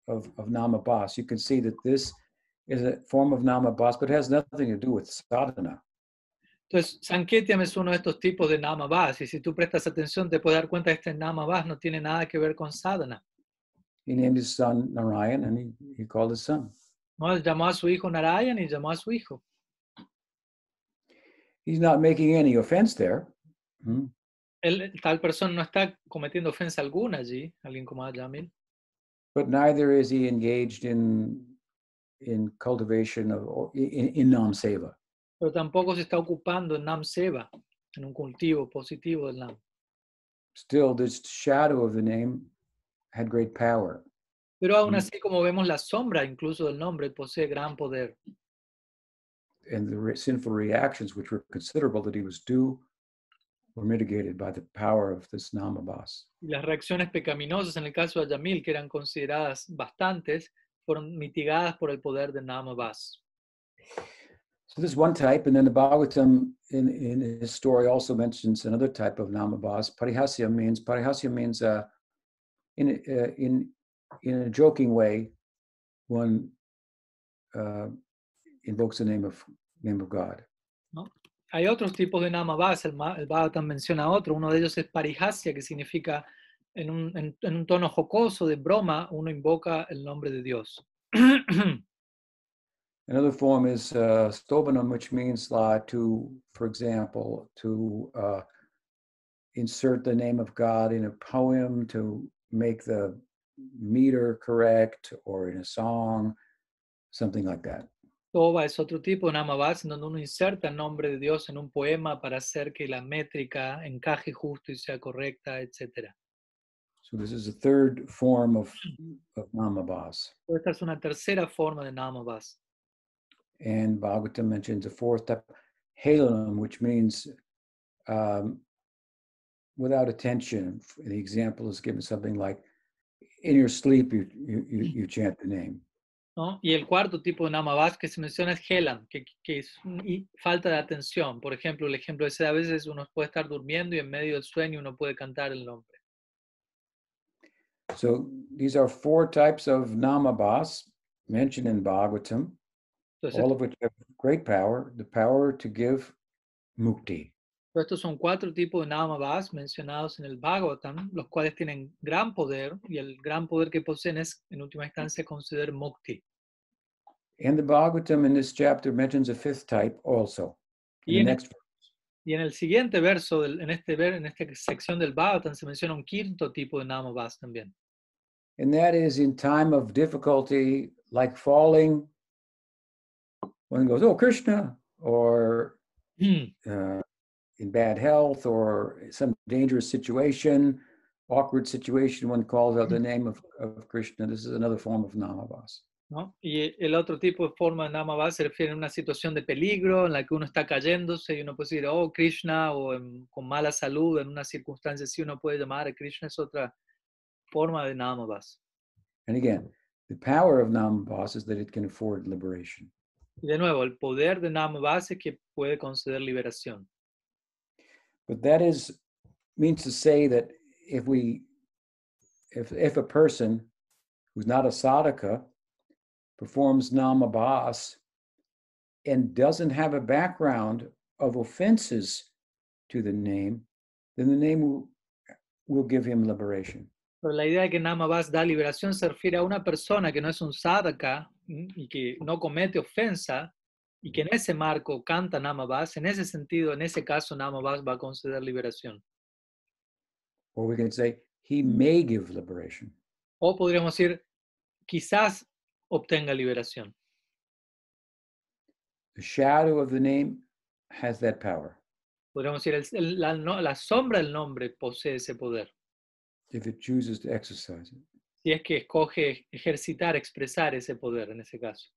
of, of Namabas. You can see that this is a form of Namabas, but it has nothing to do with sadhana. Entonces, Sanketyam es uno de estos tipos de Namabas, y si tú prestas atención te puedes dar cuenta que este Namabas no tiene nada que ver con sadhana. He named his son Narayan and he, he called his son. ¿no? Él llamó a su hijo Narayan y llamó a su hijo. He's not making any offense there. Hmm. Él, tal persona no está cometiendo ofensa alguna allí, alguien como Ajamil, but neither is he engaged in in cultivation of in, in nam seva. pero tampoco se está ocupando en Nam Seva, en un cultivo positivo del Nam. Still, this shadow of the name had great power, Pero aún Mm. así, como vemos, la sombra incluso del nombre posee gran poder. and the re- sinful reactions, which were considerable that he was due, were mitigated by the power of this namabas. Las reacciones pecaminosas en el caso de Ajamil, que eran consideradas bastantes, fueron mitigadas por el poder de Namabas. So this is one type, and then the Bhagavatam in, in his story also mentions another type of namabas. Parihasya means parihasya means uh, in uh, in in a joking way, one uh, invokes the name of name of God. Hay otros tipos de Namabas, el, el Bhagavatam menciona otro, uno de ellos es Parihasya, que significa en un, en- en un tono jocoso de broma, uno invoca el nombre de Dios. Another form is uh, stobanam, which means uh, to, for example, to uh, insert the name of God in a poem to make the meter correct, or in a song, something like that. Toba es otro tipo de Namabas en donde uno inserta el nombre de Dios en un poema para hacer que la métrica encaje justo y sea correcta, etc. So this is a third form of, of namabas. Esta es una tercera forma de Namabas. And Bhagavatam mentions a fourth type, halanam, which means um, without attention. The example is given something like, in your sleep, you, you, you, you chant the name. ¿no? Y el cuarto tipo de Namabas que se menciona es Helam, que, que es y falta de atención. Por ejemplo, el ejemplo ese a veces uno puede estar durmiendo y en medio del sueño uno puede cantar el nombre. So these are four types of namabas mentioned in Bhagavatam, Entonces, all of which have great power, the power to give mukti. Pero estos son cuatro tipos de Namabas mencionados en el Bhagavatam, los cuales tienen gran poder y el gran poder que poseen es, en última instancia, conceder mukti. And the Bhagavatam in this chapter mentions a fifth type also. In Y the en, next y en el siguiente verso, en, este, ver- en esta sección del Bhagavatam, se menciona un quinto tipo de Namabas también. And that is in time of difficulty, like falling, one goes, Oh, Krishna, or uh, in bad health, or some dangerous situation, awkward situation, one calls out the name of, of Krishna. This is another form of Namavas. ¿No? Y el otro tipo de forma de Namabas se refiere a una situación de peligro en la que uno está cayéndose y uno puede decir, oh, Krishna, o en- con mala salud, en una circunstancia así uno puede llamar a Krishna, es otra forma de Namabas. And again, the power of Namavas is that it can afford liberation. Y de nuevo, el poder de Namabas es que puede conceder liberación. But that is means to say that if we if if a person who's not a sadhaka performs namabas and doesn't have a background of offenses to the name, then the name will, will give him liberation. Pero la idea de que Namabas da liberación se refiere a una persona que no es un sadhaka y que no comete ofensa y que en ese marco canta Namabas. En ese sentido, en ese caso, Namabas va a conceder liberación. Or we can say he mm. may give liberation. O podríamos decir, quizás obtenga liberación. The shadow of the name has that power Podríamos decir, el- el- la, no- la sombra del nombre posee ese poder. if it chooses to exercise it. Si es que escoge ejercitar, expresar ese poder en ese caso.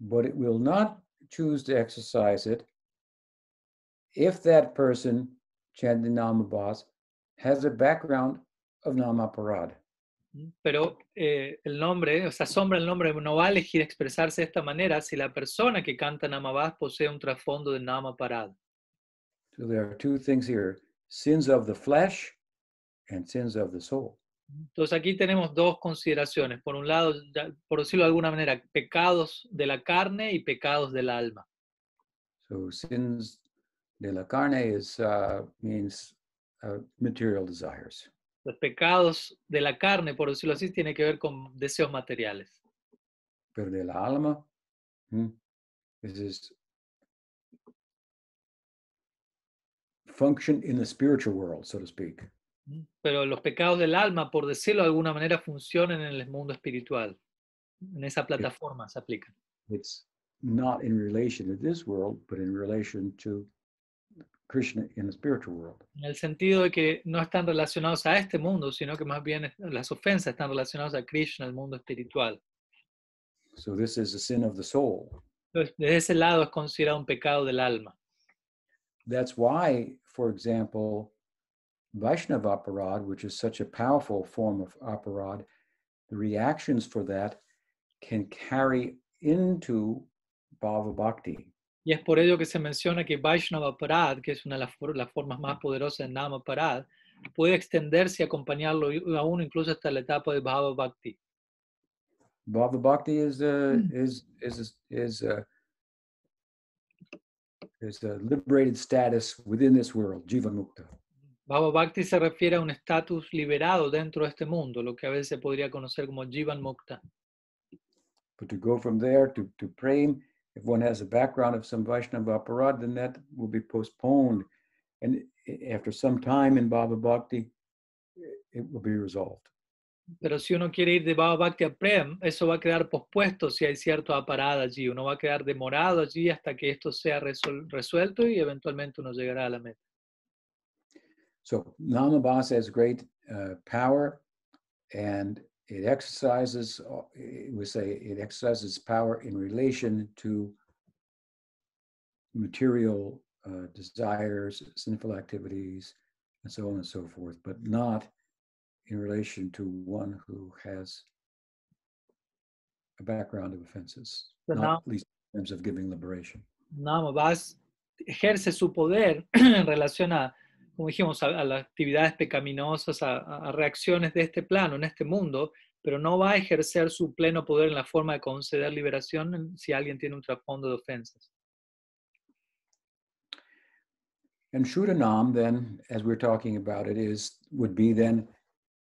But it will not choose to exercise it if that person chanting Namabas has a background of Namaparad. Pero eh, el nombre, o sea, sombra el nombre no va a elegir expresarse de esta manera si la persona que canta Namabas posee un trasfondo de Nama Parad. So there are two things here sins of the flesh and sins of the soul. Entonces aquí tenemos dos consideraciones. Por un lado, por decirlo de alguna manera, pecados de la carne y pecados del alma. So sins de la carne is uh, means uh, material desires. Los pecados de la carne, por decirlo así, tiene que ver con deseos materiales. Pero de la alma, hmm, this is function in the spiritual world, so to speak. ¿m? Pero los pecados del alma, por decirlo de alguna manera, funcionan en el mundo espiritual. En esa plataforma se aplican. It's not in relation to this world, but in relation to Krishna in the spiritual world. En el sentido de que no están relacionados a este mundo, sino que más bien las ofensas están relacionadas a Krishna, el mundo espiritual. So this is a sin of the soul. Entonces, desde ese lado es considerado un pecado del alma. That's why, for example, Vaishnava aparad, which is such a powerful form of aparad, the reactions for that can carry into Bhava Bhakti. Y es por ello que se menciona que Vaishnava Parad, que es una de las, for- las formas más poderosas de Nama Parad, puede extenderse y acompañarlo a uno incluso hasta la etapa de Bhava Bhakti. Bhava Bhakti is a, is is is a, is a liberated status within this world, Jivan Mukta. Bhava Bhakti se refiere a un estatus liberado dentro de este mundo, lo que a veces se podría conocer como Jivan Mukta. But to go from there to, to praying, if one has a background of some Vaishnava aparad, then that will be postponed. And after some time in Baba Bhakti, it will be resolved. Pero si uno quiere ir de Baba Bhakti a Prem, eso va a quedar pospuesto si hay cierto aparada allí. Uno va a quedar demorado allí hasta que esto sea resuelto y eventualmente uno llegará a la meta. So Namabasa has great uh, power and it exercises, uh, we say it exercises power in relation to material uh, desires, sinful activities, and so on and so forth, but not in relation to one who has a background of offenses, not now- least in terms of giving liberation. Namabas ejerce su poder en relación a, como dijimos, a, a las actividades pecaminosas, a, a- reacciones de este plano, en este mundo, pero no va a ejercer su pleno poder en la forma de conceder liberación si alguien tiene un trasfondo de ofensas. And Shudanam, then, as we're talking about it, is would be then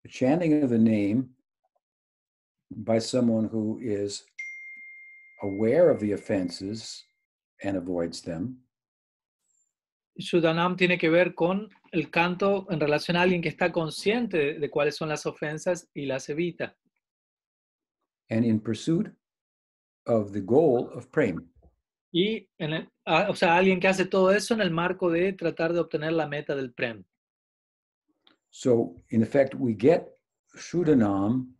the chanting of the name by someone who is aware of the offenses and avoids them, Shudanam tiene que ver con el canto en relación a alguien que está consciente de, de cuáles son las ofensas y las evita. and in pursuit of the goal of prema. Y, en el- o sea, alguien que hace todo eso en el marco de tratar de obtener la meta del Prem. So, in effect, we get Shudanam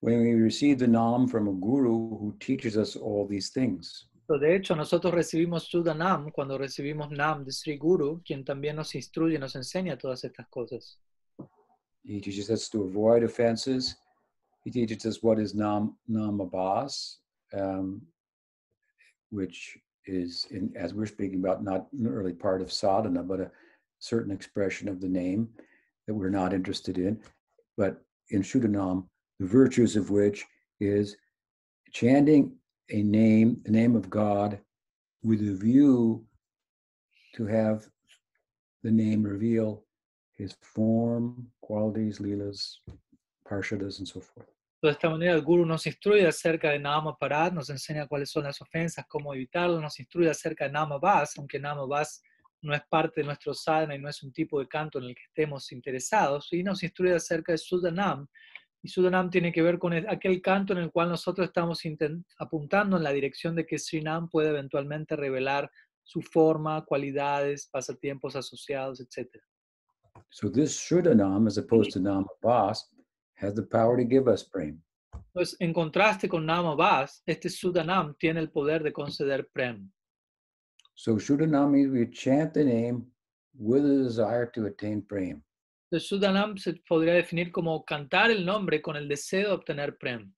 when we receive the Nam from a guru who teaches us all these things. So, De hecho, nosotros recibimos Shudanam cuando recibimos Nam de Sri Guru, quien también nos instruye, nos enseña todas estas cosas. He teaches us to avoid offenses. He teaches us what is nam namabas, um, which is, in, as we're speaking about, not an early part of sadhana, but a certain expression of the name that we're not interested in. But in Shuddhanam, the virtues of which is chanting a name, the name of God, with a view to have the name reveal his form, qualities, leelas, parshadas, and so forth. De esta manera el Guru nos instruye acerca de Nama Parad, nos enseña cuáles son las ofensas, cómo evitarlo, nos instruye acerca de Nama Vas, aunque Nama Vas no es parte de nuestro sadhana y no es un tipo de canto en el que estemos interesados, y nos instruye acerca de Sudanam. Y Sudanam tiene que ver con aquel canto en el cual nosotros estamos apuntando en la dirección de que Srinam puede eventualmente revelar su forma, cualidades, pasatiempos asociados, etc. So this Shuddhanam, as opposed to Nama Vas, has the power to give us prem. Entonces, en contraste con Nama Vas, este Sudanam tiene el poder de conceder prem. So Shuddhanam means we chant the name with a desire to attain prem. Entonces, Sudanam se podría definir como cantar el nombre con el deseo de obtener prem.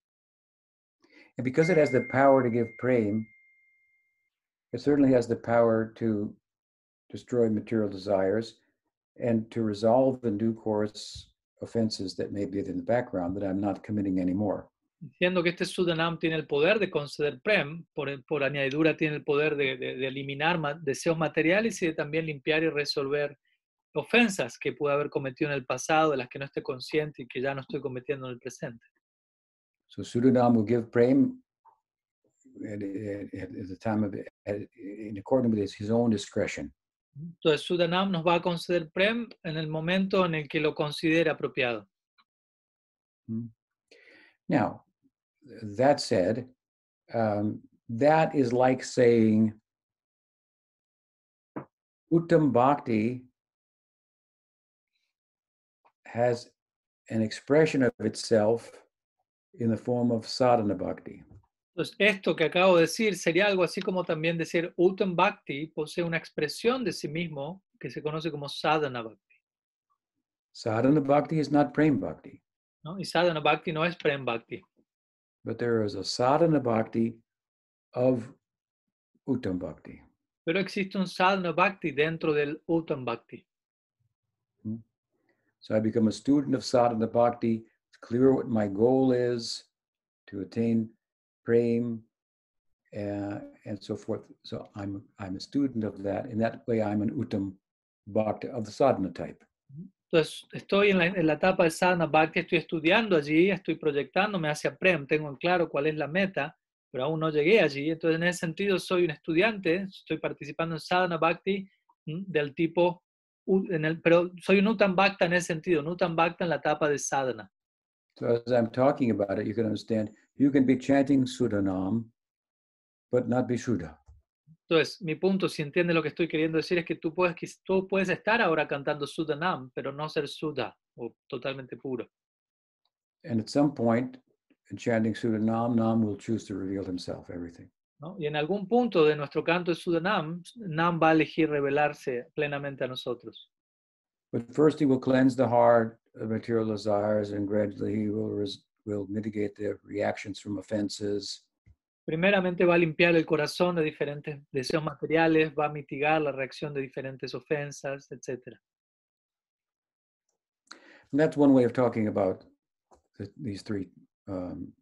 And because it has the power to give prem, it certainly has the power to destroy material desires and to resolve in due course offenses that may be in the background that I'm not committing anymore. Diciendo que este Sudanam tiene el poder de conceder prem, por, por añadidura tiene el poder de, de, de eliminar ma deseos materiales y de también limpiar y resolver ofensas que pude haber cometido en el pasado, de las que no estoy consciente y que ya no estoy cometiendo en el presente. So Sudanam will give prem at, at, at the time of at, in accordance with his, his own discretion. Entonces Sudanam nos va a conceder prem en el momento en el que lo considere apropiado. Now, that said, um, that is like saying Uttam Bhakti has an expression of itself in the form of sadhana bhakti. Entonces, esto que acabo de decir sería algo así como también decir Uttam Bhakti posee una expresión de sí mismo que se conoce como Sadhana Bhakti. Sadhana bhakti is not prem bhakti, ¿no? Y Sadhana Bhakti no es Prem Bhakti, but there is a sadhana bhakti of Uttam bhakti. pero existe un Sadhana Bhakti dentro del Uttam Bhakti. So I become a student of sadhana bhakti. It's clear what my goal is to attain prem uh, and so forth. So I'm I'm a student of that. In that way, I'm an uttam bhakti of the sadhana type. Entonces, estoy en la, en la etapa de Sadhana Bhakti, estoy estudiando allí, estoy proyectándome hacia Prem, tengo en claro cuál es la meta, pero aún no llegué allí. Entonces, en ese sentido, soy un estudiante, estoy participando en Sadhana Bhakti del tipo, en el, pero soy un Uttam Bhakta en ese sentido, un Uttam Bhakta en la etapa de Sadhana. So as I'm talking about it, you can understand you can be chanting Sudanam, but not be Shuddha. Entonces, mi punto, si entiende lo que estoy queriendo decir, es que tú puedes, que tú puedes estar ahora cantando Sudanam, pero no ser Sudha o totalmente puro. And at some point, in chanting Sudanam, Nam will choose to reveal himself, everything. ¿No? Y en algún punto de nuestro canto de Sudanam, Nam va a elegir revelarse plenamente a nosotros. But first, he will cleanse the heart of material desires, and gradually he will will mitigate the reactions from offenses. Primeramente va a limpiar el corazón de diferentes deseos materiales, va a mitigar la reacción de diferentes ofensas, etc. And that's one way of talking about the, these three um,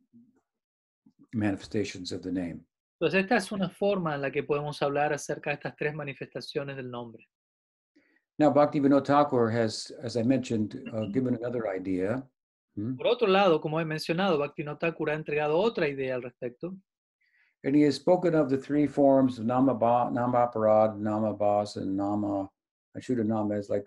manifestations of the name. Entonces, esta es una forma en la que podemos hablar acerca de estas tres manifestaciones del nombre. Now, Bhaktivinoda Thakur has, as I mentioned, uh, given another idea. hmm, Por otro lado, como he mencionado, Bhaktivinoda Thakur ha entregado otra idea al respecto. And he has spoken of the three forms of Nama, ba, nama Parad, Nama Bas, and Nama Ashuddhanama as like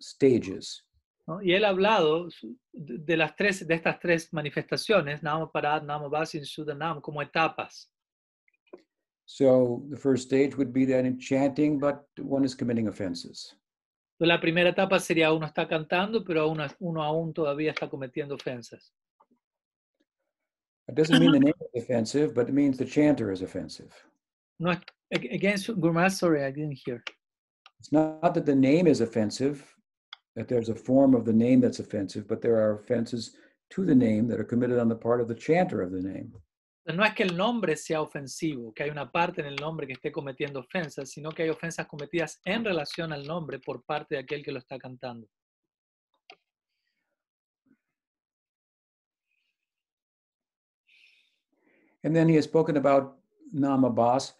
stages. ¿no? Y él ha hablado de las tres, de estas tres manifestaciones, Nama Parad, Nama Bas y Sudanam, como etapas. So the first stage would be that in chanting, but one is committing offenses. La primera etapa sería uno está cantando, pero uno, uno aún todavía está cometiendo ofensas. It doesn't mean the name is offensive, but it means the chanter is offensive. No against Gurmar, sorry, I didn't hear. It's not that the name is offensive, that there's a form of the name that's offensive, but there are offenses to the name that are committed on the part of the chanter of the name. No es que el nombre sea ofensivo, que hay una parte en el nombre que esté cometiendo ofensas, sino que hay ofensas cometidas en relación al nombre por parte de aquel que lo está cantando. And then he has spoken about Namabas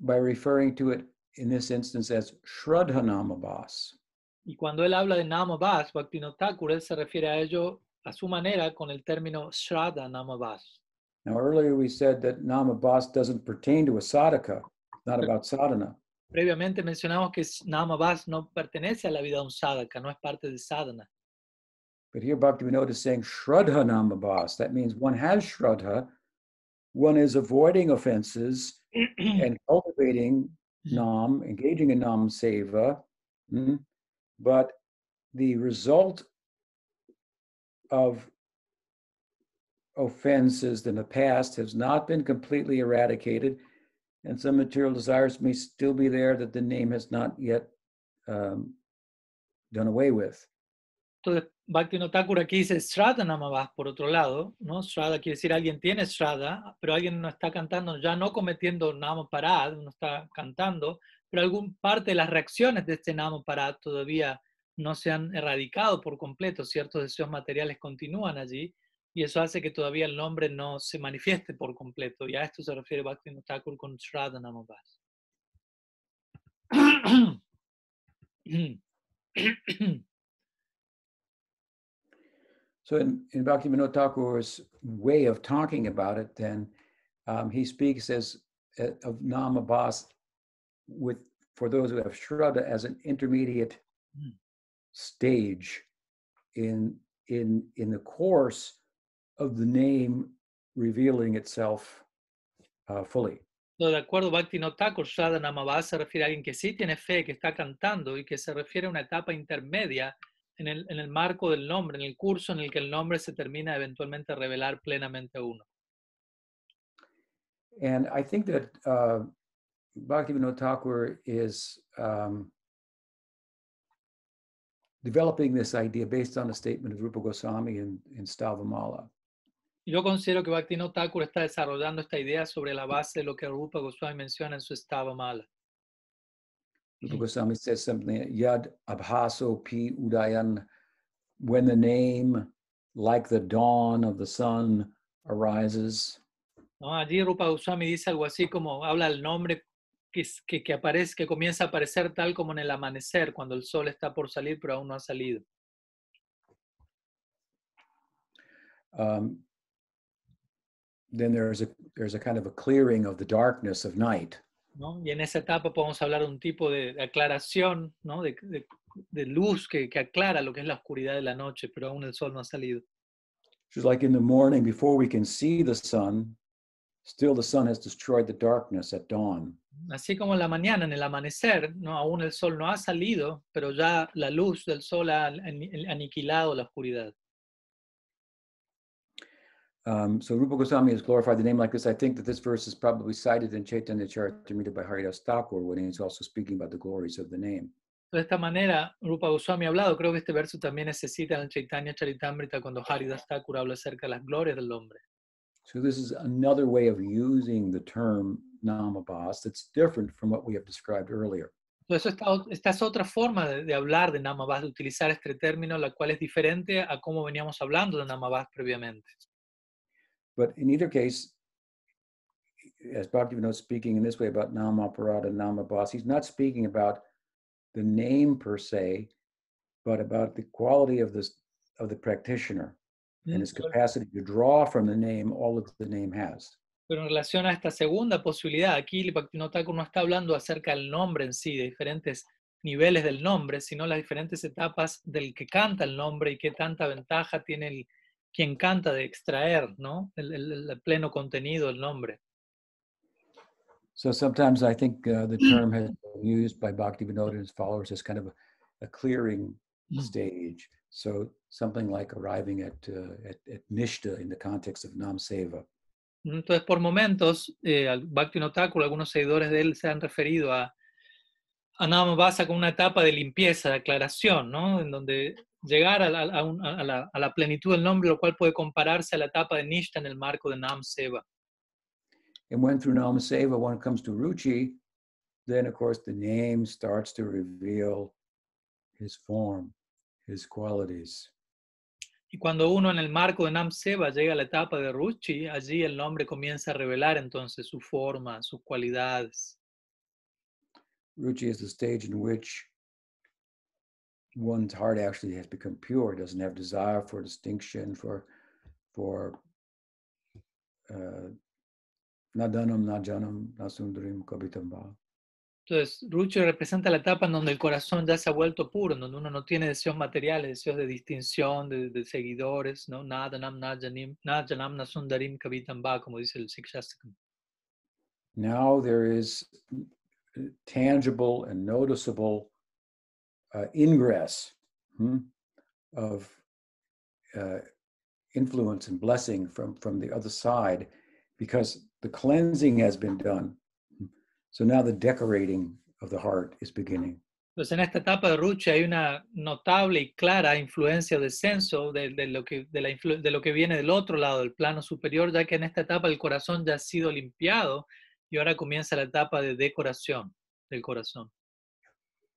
by referring to it in this instance as Shraddha Namabas. Y cuando él habla de Namabas, Bhaktivinoda Thakur, él se refiere a ello a su manera con el término Shraddha Namabas. Now, earlier we said that Namabas doesn't pertain to a sadhaka, not about sadhana. Previamente mencionamos que Namabas no pertenece a la vida de un sadhaka, no es parte de sadhana. But here Bhaktivinoda is saying Shraddha Namabas. That means one has Shraddha, one is avoiding offenses and cultivating Nam, engaging in Nam Seva, mm, but the result of offenses in the past has not been completely eradicated, and some material desires may still be there that the name has not yet um, done away with. Entonces, Bhaktivinoda Thakur aquí dice Shraddha Namabas, por otro lado, ¿no? Shraddha quiere decir alguien tiene Shraddha, pero alguien no está cantando, ya no cometiendo Nama Parad, no está cantando, pero alguna parte de las reacciones de este Nama Parad todavía no se han erradicado por completo, ciertos deseos materiales continúan allí, y eso hace que todavía el nombre no se manifieste por completo, y a esto se refiere Bhaktivinoda Thakur con. So in, in Bhaktivinoda Thakur's way of talking about it, then um, he speaks as uh, of Namabas with for those who have Shraddha as an intermediate Mm. stage in in in the course of the name revealing itself uh, fully. No, de acuerdo, Thakur, Shraddha se refiere a alguien que sí tiene fe, que está cantando y que se refiere a una etapa intermedia en el, en el marco del nombre, en el curso en el que el nombre se termina eventualmente a revelar plenamente uno. And I think that uh, Bhaktivinoda Thakur is um, developing this idea based on a statement of Rupa Goswami in, in Stavamala. Yo considero que Bhaktivinoda Thakur está desarrollando esta idea sobre la base de lo que Rupa Goswami menciona en su Stava Mala. Rupa Goswami says something Yad Abhaso Pi Udayan, when the name, like the dawn of the sun, arises. ¿no? Allí Rupa Goswami dice algo así como, habla del nombre que, que, que aparece, que comienza a aparecer tal como en el amanecer, cuando el sol está por salir pero aún no ha salido. Um, then there's a there's a kind of a clearing of the darkness of night. ¿no? Y en esa etapa podemos hablar de un tipo de, aclaración, ¿no? de, de- de luz que, que aclara lo que es la oscuridad de la noche, pero aún el sol no ha salido. Just like in the morning, before we can see the sun, still the sun has destroyed the darkness at dawn. Así como en la mañana, en el amanecer, ¿no? aún el sol no ha salido, pero ya la luz del sol ha ani- aniquilado la oscuridad. Um, so Rupa Goswami has glorified the name like this. I think that this verse is probably cited in Chaitanya Charitamrita by Haridas Thakur when he's also speaking about the glories of the name. De esta manera, Rupa Goswami ha hablado, creo que este verso también se cita en Chaitanya Charitamrita cuando Haridas Thakur habla acerca de las glorias del hombre. So this is another way of using the term namabas that's different from what we have described earlier. Entonces, esta, esta es otra forma de, de hablar de Namabas, de utilizar este término, la cual es diferente a cómo veníamos hablando de Namabas previamente. But in either case, as Bhaktivinoda is speaking in this way about Namaparada and Namabas, he's not speaking about the name per se, but about the quality of this of the practitioner and his mm, capacity to draw from the name all that the name has. Pero en relación a esta segunda posibilidad, aquí el Bhaktivinoda Thakur no está hablando acerca del nombre en sí, de diferentes niveles del nombre, sino las diferentes etapas del que canta el nombre y qué tanta ventaja tiene el, quien canta de extraer ¿no? el, el- el pleno contenido del nombre. So sometimes I think uh, the term has been used by Bhaktivinoda and his followers as kind of a, a clearing Mm. stage. So something like arriving at, uh, at, at Nishta in the context of Nam Seva. Entonces, por momentos, eh, Bhaktivinoda algunos seguidores de él se han referido a, a Namabasa como una etapa de limpieza, de aclaración, ¿no? En donde llegar a la, a un- a la- a la plenitud del nombre, lo cual puede compararse a la etapa de Nishta en el marco de Nam Seva. And when through Nam Seva one comes to Ruchi, then of course the name starts to reveal his form, his qualities. Y cuando uno en el marco de Nam Seva llega a la etapa de Ruchi, allí el nombre comienza a revelar entonces su forma, sus cualidades. Ruchi is the stage in which one's heart actually has become pure, it doesn't have desire for distinction, for for uh, nadanam, najanam, nasundarim, kabitamba. Entonces, Ruchi representa la etapa en donde el corazón ya se ha vuelto puro, en donde uno no tiene deseos materiales, deseos de distinción, de, de seguidores, ¿no? Nadanam, najanim, najanam, nasundarim, kabitamba, como dice el Sikshastakam. Now there is tangible and noticeable uh, ingress hmm, of uh, influence and blessing from, from the other side because the cleansing has been done. So now the decorating of the heart is beginning. Entonces, en esta etapa de Ruchi hay una notable y clara influencia de descenso de, de, lo que, de, la influ- de lo que viene del otro lado, del plano superior, ya que en esta etapa el corazón ya ha sido limpiado y ahora comienza la etapa de decoración del corazón.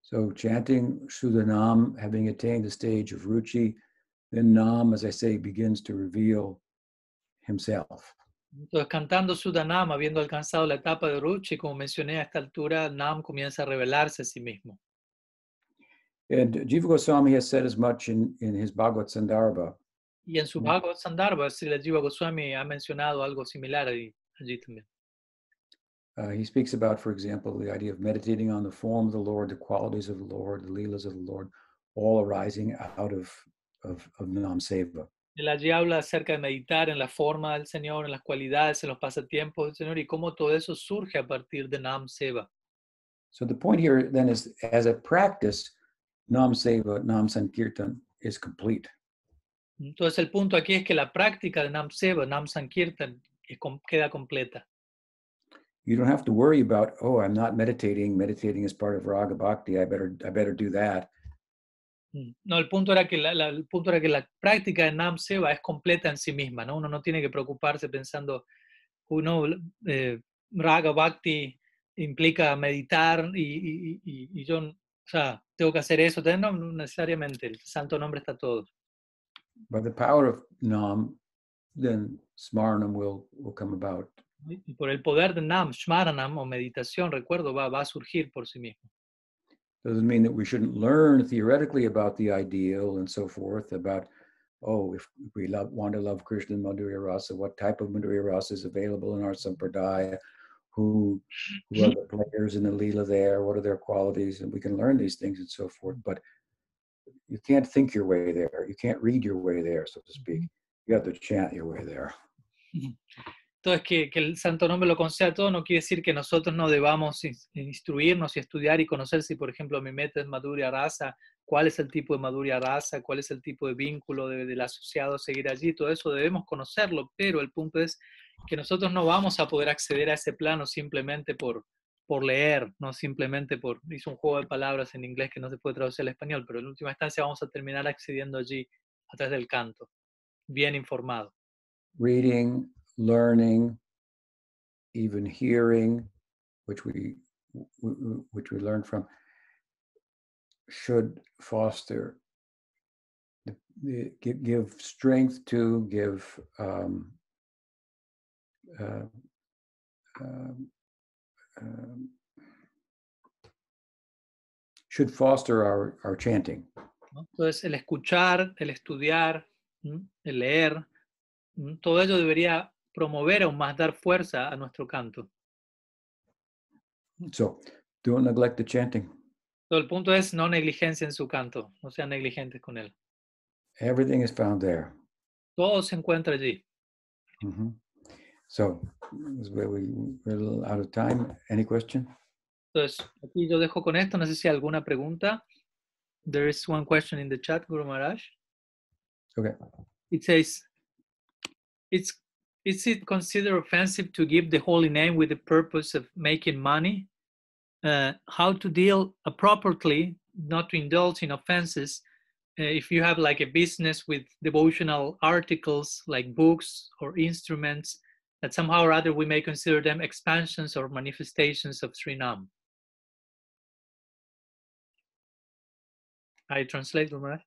So chanting Shuddhanam, having attained the stage of Ruchi, then Nam, as I say, begins to reveal himself. Entonces, cantando Sudanam, habiendo alcanzado la etapa de Ruchi, como mencioné a esta altura, Nam comienza a revelarse a sí mismo. And Jiva Goswami has said as much in, in his Bhagavad Sandarbha. Y en su Mm. Bhagavad Sandarbha, Srila Jiva Goswami ha mencionado algo similar ahí- allí también. Uh, he speaks about, for example, the idea of meditating on the form of the Lord, the qualities of the Lord, the leelas of the Lord, all arising out of, of, of Nam Seva. Él allí habla acerca de meditar en la forma del Señor, en las cualidades, en los pasatiempos del Señor y cómo todo eso surge a partir de Nam Seva. So the point here then is, as a practice, Nam Seva, Nam Sankirtan is complete. Entonces el punto aquí es que la práctica de Nam Seva, Nam Sankirtan, queda completa. You don't have to worry about, oh, I'm not meditating. Meditating is part of Raga Bhakti. I better, I better do that. Mm. No, el punto era que la, la- el punto era que la práctica de Nam Seva es completa en sí misma, ¿no? Uno no tiene que preocuparse pensando, uno, eh, Raga Bhakti implica meditar y, y- y- y yo, o sea, tengo que hacer eso. No, no necesariamente, el santo nombre está todo. By the power of Nam, then Smaranam will, will come about. Y por el poder de Nam, Shmaranam o meditación, recuerdo, va, va a surgir por sí mismo. Doesn't mean that we shouldn't learn theoretically about the ideal and so forth, about, oh, if we love, want to love Krishna and Madhurya Rasa, what type of Madhurya Rasa is available in our Sampradaya? Who, who are the players in the Leela there? What are their qualities? And we can learn these things and so forth, but you can't think your way there. You can't read your way there, so to speak. Mm-hmm. You have to chant your way there. Entonces, que, que el santo nombre lo conceda todo no quiere decir que nosotros no debamos ins- instruirnos y estudiar y conocer si, por ejemplo, mi meta es Madhurya Rasa, cuál es el tipo de Madhurya Rasa, cuál es el tipo de vínculo de- del asociado seguir allí, todo eso debemos conocerlo, pero el punto es que nosotros no vamos a poder acceder a ese plano simplemente por, por leer, no simplemente por, hizo un juego de palabras en inglés que no se puede traducir al español, pero en última instancia vamos a terminar accediendo allí a del canto, bien informado. reading, learning, even hearing, which we which we learn from, should foster, the, the, give, give strength to, give um, uh, um, um, should foster our, our chanting. Entonces, el escuchar, el estudiar, el leer, todo ello debería promover aún más, dar fuerza a nuestro canto. So don't neglect the chanting. Todo el punto es no negligencia en su canto, no sean negligentes con él. Everything is found there. Todo se encuentra allí. So this is where we, we're a little out of time. Any question? Entonces, aquí yo dejo con esto, no sé si hay alguna pregunta. There is one question in the chat, Guru Maharaj. Okay. It says, it's, is it considered offensive to give the holy name with the purpose of making money? Uh, how to deal appropriately, not to indulge in offenses. Uh, if you have like a business with devotional articles like books or instruments, that somehow or other we may consider them expansions or manifestations of Sri Nam. I translate, ¿verdad?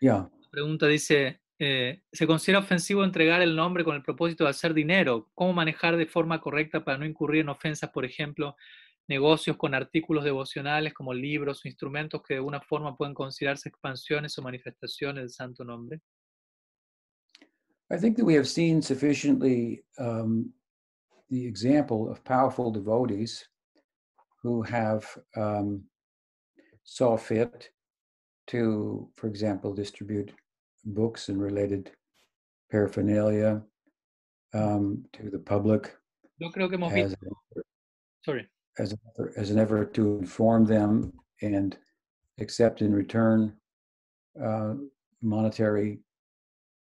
Yeah. La pregunta dice, eh, ¿se considera ofensivo entregar el nombre con el propósito de hacer dinero? ¿Cómo manejar de forma correcta para no incurrir en ofensas, por ejemplo, negocios con artículos devocionales como libros o instrumentos que de alguna forma pueden considerarse expansiones o manifestaciones del santo nombre? I think that we have seen sufficiently um, the example of powerful devotees who have um, saw fit to, for example, distribute books and related paraphernalia um, to the public Yo creo que hemos as, visto, sorry, as, an effort, as an effort to inform them and accept in return uh, monetary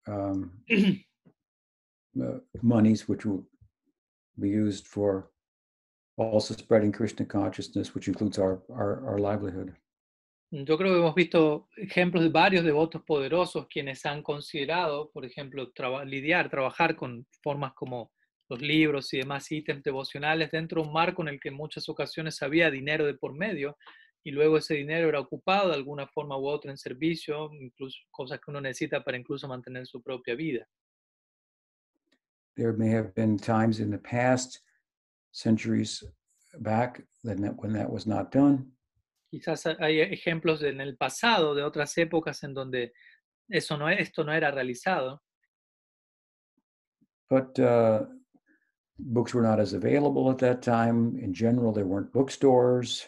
um, uh, monies which will be used for also spreading Krishna consciousness, which includes our, our, our livelihood. Yo creo que hemos visto ejemplos de varios devotos poderosos quienes han considerado, por ejemplo, traba- lidiar, trabajar con formas como los libros y demás ítems devocionales dentro de un marco en el que en muchas ocasiones había dinero de por medio y luego ese dinero era ocupado de alguna forma u otra en servicio, incluso cosas que uno necesita para incluso mantener su propia vida. There may have been times in the past, centuries back, when that was not done. Quizás ha- hay ejemplos en el pasado de otras épocas en donde eso no, esto no era realizado, But uh, books were not as available at that time. In general, there weren't bookstores.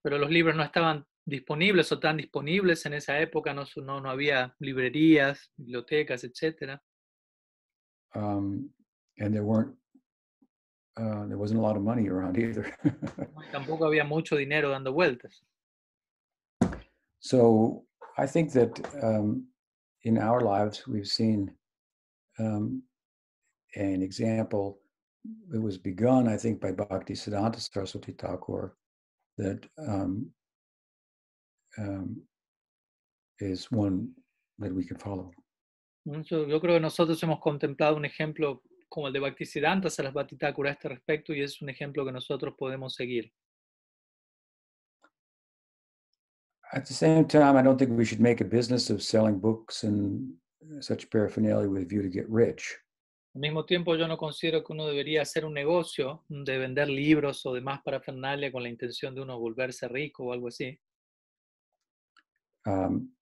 pero los libros no estaban disponibles o tan disponibles en esa época, no, no, no había librerías, bibliotecas, etc. Um, and there weren't, uh, there wasn't a lot of money around either. Tampoco había mucho dinero dando vueltas. So I think that um, in our lives, we've seen um, an example. It was begun, I think, by Bhakti Siddhanta Saraswati Thakur, that um, um, is one that we can follow. ¿no? Yo, yo creo que nosotros hemos contemplado un ejemplo como el de Bhaktisiddhanta Sarasvati a este respecto y es un ejemplo que nosotros podemos seguir. At the same time, I don't think we should make a business of selling books and such paraphernalia with a view to get rich. Al mismo tiempo, yo no considero que uno debería hacer un negocio de vender libros o demás parafernalia con la intención de uno volverse rico o algo así. Um,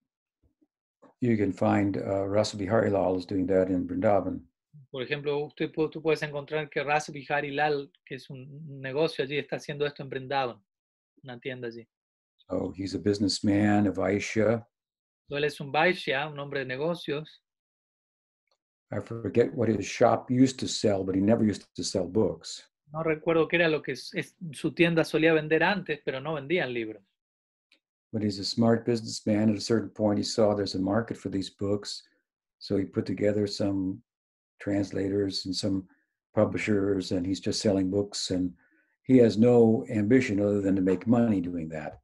you can find uh, Rasa Bihari Lal is doing that in Vrindavan. Por ejemplo, usted, tú puedes encontrar que Rasa Bihari Lal, que es un negocio allí, está haciendo esto en Brindavan, una tienda allí. So he's a businessman, a Vaishya. Él es un Vaishya, un hombre de negocios. I forget what his shop used to sell, but he never used to sell books. No recuerdo qué era lo que es- es- su tienda solía vender antes, pero no vendían libros. But he's a smart businessman. At a certain point, he saw there's a market for these books. So he put together some translators and some publishers, and he's just selling books. And he has no ambition other than to make money doing that.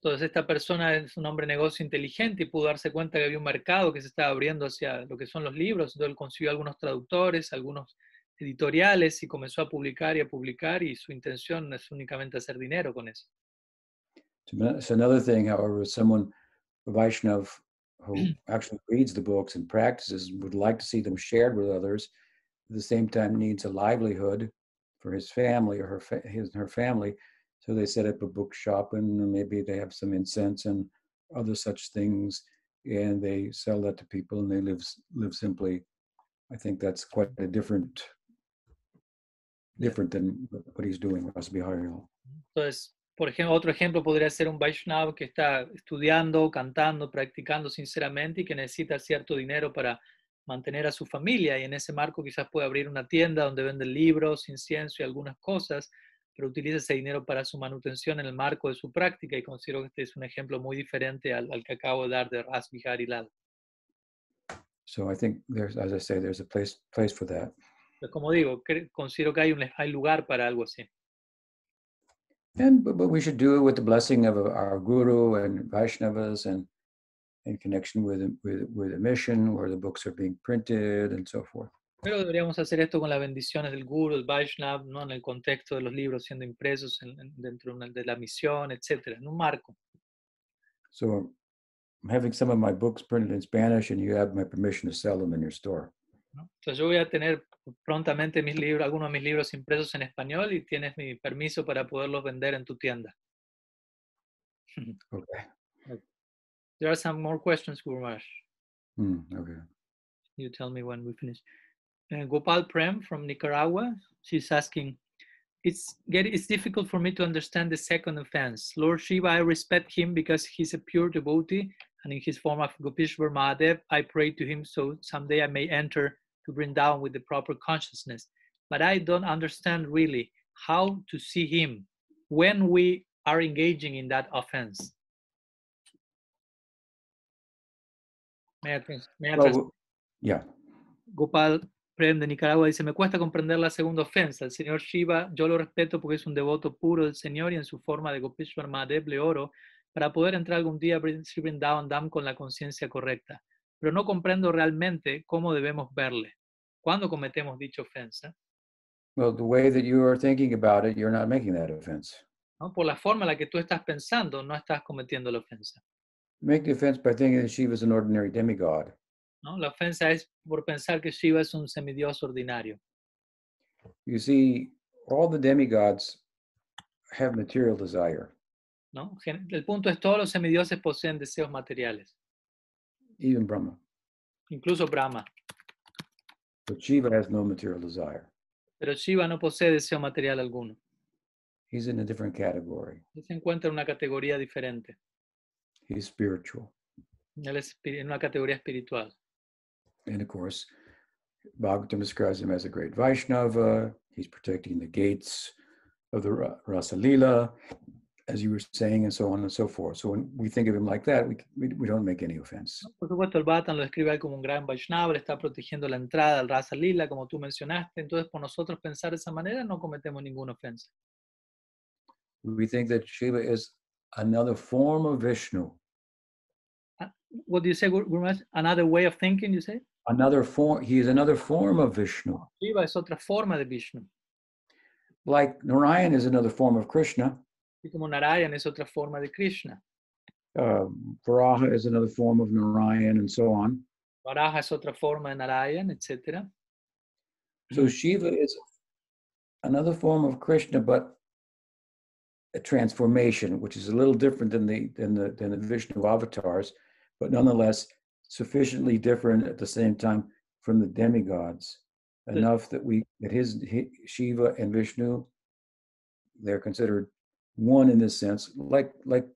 Entonces esta persona es un hombre de negocio inteligente y pudo darse cuenta que había un mercado que se estaba abriendo hacia lo que son los libros. Entonces él consiguió algunos traductores, algunos editoriales y comenzó a publicar y a publicar y su intención es únicamente hacer dinero con eso. So another thing, however, someone, Vaishnav, who actually reads the books and practices, would like to see them shared with others. At the same time, needs a livelihood for his family or her fa- his her family. So they set up a bookshop and maybe they have some incense and other such things, and they sell that to people and they live live simply. I think that's quite a different, different than what he's doing. Rasa Bihari Lal. Entonces, por ejemplo, otro ejemplo podría ser un Vaishnav que está estudiando, cantando, practicando sinceramente y que necesita cierto dinero para mantener a su familia y en ese marco quizás puede abrir una tienda donde vende libros, incienso y algunas cosas, pero utiliza ese dinero para su manutención en el marco de su práctica y considero que este es un ejemplo muy diferente al, al que acabo de dar de Ras Bihari Lal. So I think there's, as I say, there's a place place for that. Pero como digo, considero que hay, un, hay lugar para algo así. And but, but we should do it with the blessing of our guru and Vaishnavas and in connection with with with a mission where the books are being printed and so forth. Pero deberíamos hacer esto con las bendiciones del Guru, el Vaishnav, ¿no? en el contexto de los libros siendo impresos en- en- dentro de, la misión, etcétera, en un marco. So I'm having some of my books printed in Spanish, and you have my permission to sell them in your store. ¿No? Entonces yo voy a tener prontamente mis libros, algunos de mis libros impresos en español y tienes mi permiso para poderlos vender en tu tienda. Okay. There are some more questions, Guru Maharaj. Hmm, okay. You tell me when we finish. Uh, Gopal Prem from Nicaragua, she's asking, it's get it's difficult for me to understand the second offense. Lord Shiva, I respect him because he's a pure devotee, and in his form of Gopishwar Mahadev, I pray to him so someday I may enter to bring down with the proper consciousness. But I don't understand really how to see him when we are engaging in that offense. May I, may I Well, yeah. Gopal Prem de Nicaragua dice, me cuesta comprender la segunda ofensa. El señor Shiva, yo lo respeto porque es un devoto puro del Señor y en su forma de Gopishwar Mahadev le oro para poder entrar algún día a Sri Vrindavan Dham con la conciencia correcta. Pero no comprendo realmente cómo debemos verle. ¿Cuándo cometemos dicha ofensa? Well, the way that you are thinking about it, you're not making that offense. ¿no? Por la forma en la que tú estás pensando, no estás cometiendo la ofensa. Make the offense by thinking that Shiva is an ordinary demigod. ¿no? La ofensa es por pensar que Shiva es un semidios ordinario. You see, all the demigods have material desire. ¿no? El punto es todos los semidioses poseen deseos materiales, even Brahma. incluso Brahma. But Shiva has no material desire. Pero Shiva no posee deseo material alguno. He's in a different category. Él se encuentra en una categoría diferente. He's spiritual. Él es en una categoría espiritual. And of course, Bhagavatam describes him as a great Vaishnava. He's protecting the gates of the Ra- Rasa Lila, as you were saying, and so on and so forth. So when we think of him like that, we, we, we don't make any offense. Por supuesto, el Bhattan lo describe como un gran Vaishnava, le está protegiendo la entrada al Rasa Lila, como tú mencionaste. Entonces, por nosotros pensar de esa manera, no cometemos ninguna ofensa. We think that Shiva is another form of Vishnu, ah, What do you say, Guru Guru Maharaj? Another way of thinking, you say? another form. He is another form of Vishnu. Shiva es otra forma de Vishnu. Like Narayan is another form of Krishna. Y como Narayan es otra forma de Krishna. Uh, Varaha is another form of Narayan, and so on. Varaha es otra forma de Narayan, etc. So Shiva is another form of Krishna, but a transformation, which is a little different than the than the than the Vishnu avatars, but nonetheless sufficiently different at the same time from the demigods, enough that we that his, hi Shiva and Vishnu, they're considered one in this sense, like like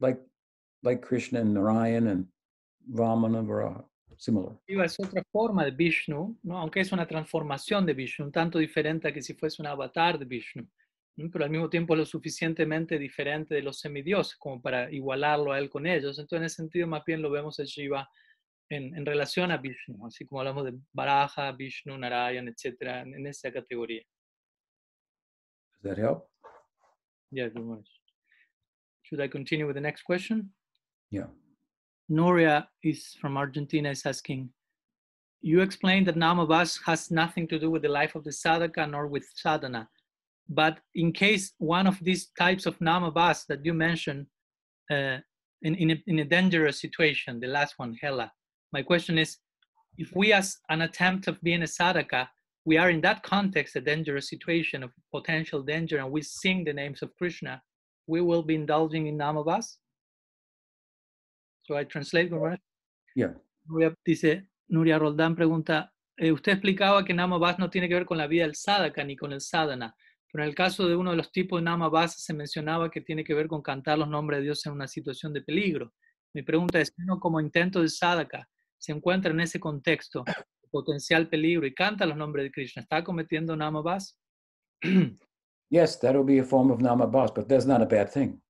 like like Krishna and Narayan and Vamana Varaha, similar. Shiva es otra forma de Vishnu, ¿no? aunque es una transformación de Vishnu, un tanto diferente a que si fuese un avatar de Vishnu, ¿no? pero al mismo tiempo lo suficientemente diferente de los semidioses como para igualarlo a él con ellos. Entonces, en ese sentido, más bien lo vemos a Shiva en, en relación a Vishnu, así como hablamos de Varaha, Vishnu, Narayan, etcétera, en, en esa categoría. Does that help? Yeah, very much. Should I continue with the next question? Yeah. Noria is from Argentina is asking, you explained that Namavas has nothing to do with the life of the sadhaka nor with sadhana. But in case one of these types of Namavas that you mentioned uh, in, in, a, in a dangerous situation, the last one, Hela, my question is, if we as an attempt of being a sadhaka, we are in that context, a dangerous situation of potential danger, and we sing the names of Krishna, we will be indulging in Namavas? So I translate, Gurmaharaj. Yeah. Dice, Nuria Roldán pregunta, eh, usted explicaba que Namavas no tiene que ver con la vida del sadhaka ni con el sadhana, pero en el caso de uno de los tipos de Namavas se mencionaba que tiene que ver con cantar los nombres de Dios en una situación de peligro. Mi pregunta es, uno como intento de sadhaka se encuentra en ese contexto, potencial peligro, y canta los nombres de Krishna, ¿está cometiendo Namavas? Yes, that'll be a form of namabas, but that's not a bad thing.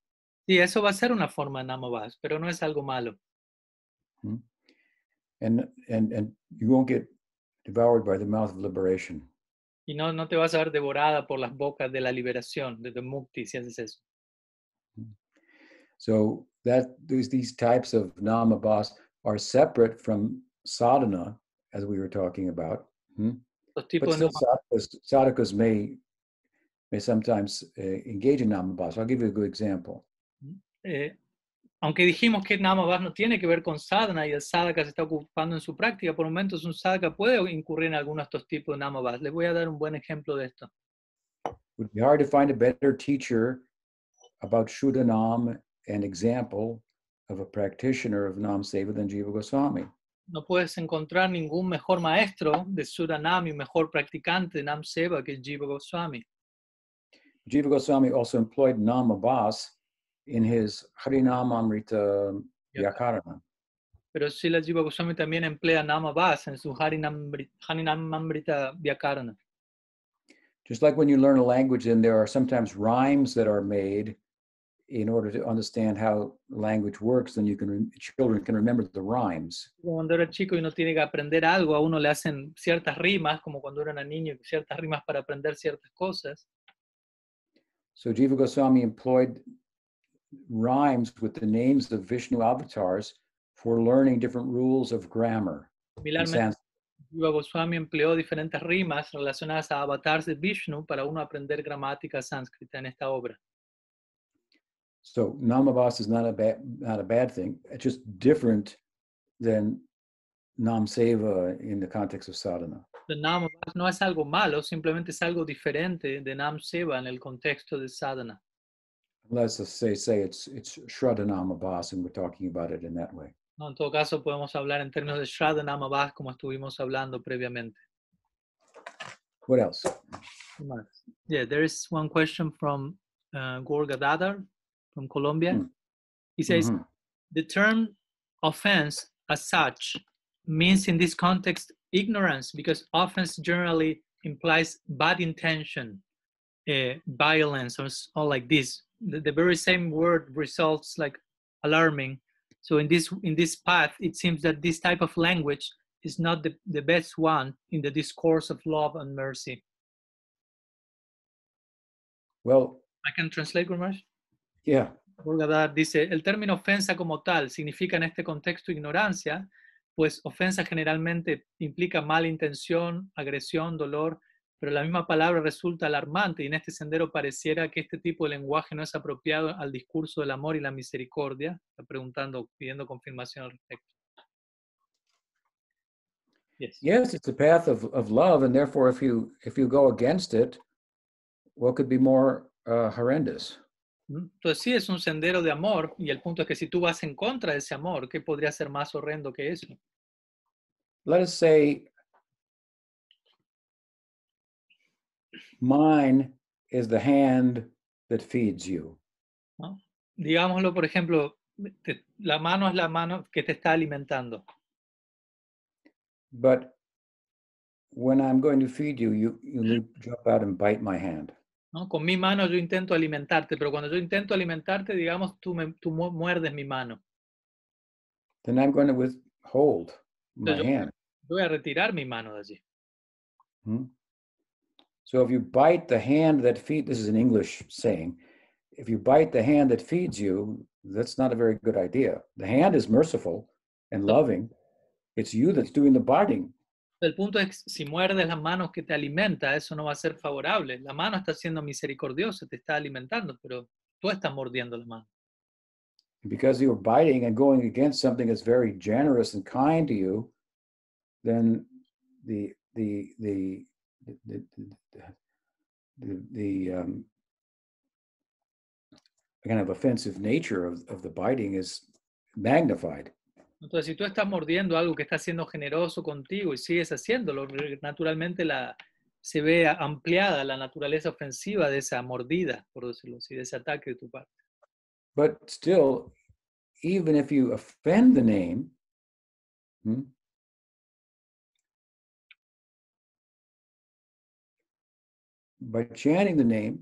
Sí, eso va a ser una forma de Namavas, pero no es algo malo. And and and you won't get devoured by the mouth of liberation. Y no, no te vas a ver devorada por las bocas de la liberación, de, de mukti, si haces eso. So that these these types of namabas are separate from sadhana, as we were talking about. Hmm? But de still, sadhakas, sadhakas may may sometimes uh, engage in namabhas. I'll give you a good example. eh, aunque dijimos que Namabhas no tiene que ver con sadhana y el sadhaka se está ocupando en su práctica, por momentos un sadhaka puede incurrir en algunos de estos tipos de Namabhas. Les voy a dar un buen ejemplo de esto. It would be hard to find a better teacher about Shuddhanam and example of a practitioner of Nam Seva than Jiva Goswami. No puedes encontrar ningún mejor maestro de Suranam y mejor practicante de Nam Seva que Jiva Goswami. Jiva Goswami also employed Namabhas in his Harinamamrita Vyakarana. Pero Sila Jiva Goswami también emplea Namabhas en su Harinamamrita Vyakarana. Just like when you learn a language, and there are sometimes rhymes that are made in order to understand how language works, then you can children can remember the rhymes. Cuando era chico y uno tiene que aprender algo, a uno le hacen ciertas rimas, como cuando era niño, ciertas rimas para aprender ciertas cosas. So Jiva Goswami employed rhymes with the names of Vishnu avatars for learning different rules of grammar. Similarmente. Jiva Goswami empleó diferentes rimas relacionadas a avatars de Vishnu para uno aprender gramática sánscrita en esta obra. So Namabhas is not a bad not a bad thing. It's just different than Nam Seva in the context of sadhana. El Namabhas no es algo malo, simplemente es algo diferente de Nam Seva en el contexto de sadhana. Let's just say say it's it's Shraddha Namabhas, and we're talking about it in that way. ¿no? En todo caso, podemos hablar en términos de Shraddha Namabhas como estuvimos hablando previamente. What else? Yeah, there is one question from uh, Gorga Dadar from Colombia. Mm. He says, Mhm. the term offense as such means in this context ignorance because offense generally implies bad intention, uh, violence, or like this. The, the very same word results like alarming. So in this in this path, it seems that this type of language is not the, the best one in the discourse of love and mercy. Well, I can translate, Gurmaj? Yeah. Dice, el término ofensa como tal significa en este contexto ignorancia, pues ofensa generalmente implica mala intención, agresión, dolor, pero la misma palabra resulta alarmante y en este sendero pareciera que este tipo de lenguaje no es apropiado al discurso del amor y la misericordia. Está preguntando, pidiendo confirmación al respecto. Yes. Yes, it's a path of, of love, and therefore, if you if you go against it, what could be more uh, horrendous? Entonces sí es un sendero de amor y el punto es que si tú vas en contra de ese amor, ¿qué podría ser más horrendo que eso? Let us say mine is the hand that feeds you. Digámoslo, por ejemplo, te- la mano es la mano que te está alimentando. But when I'm going to feed you, you you jump out and bite my hand. ¿No? Con mi mano yo intento alimentarte, pero cuando yo intento alimentarte, digamos, tú, me, tú muerdes mi mano. Then I'm going to withhold my yo- hand. Voy a retirar mi mano de allí. Hmm? So if you bite the hand that feed, this is an English saying, if you bite the hand that feeds you, that's not a very good idea. The hand is merciful and loving. It's you that's doing the biting. El punto es, si muerdes las manos que te alimenta, eso no va a ser favorable. La mano está siendo misericordiosa, te está alimentando, pero tú estás mordiendo la mano. Because you're biting and going against something that's very generous and kind to you, then the the the the the, the, um, kind of offensive nature of the biting is magnified. Entonces, si tú estás mordiendo algo que está siendo generoso contigo y sigues haciéndolo, naturalmente la, se ve ampliada la naturaleza ofensiva de esa mordida, por decirlo así, de ese ataque de tu parte. But still, even if you offend the name, hmm, by chanting the name,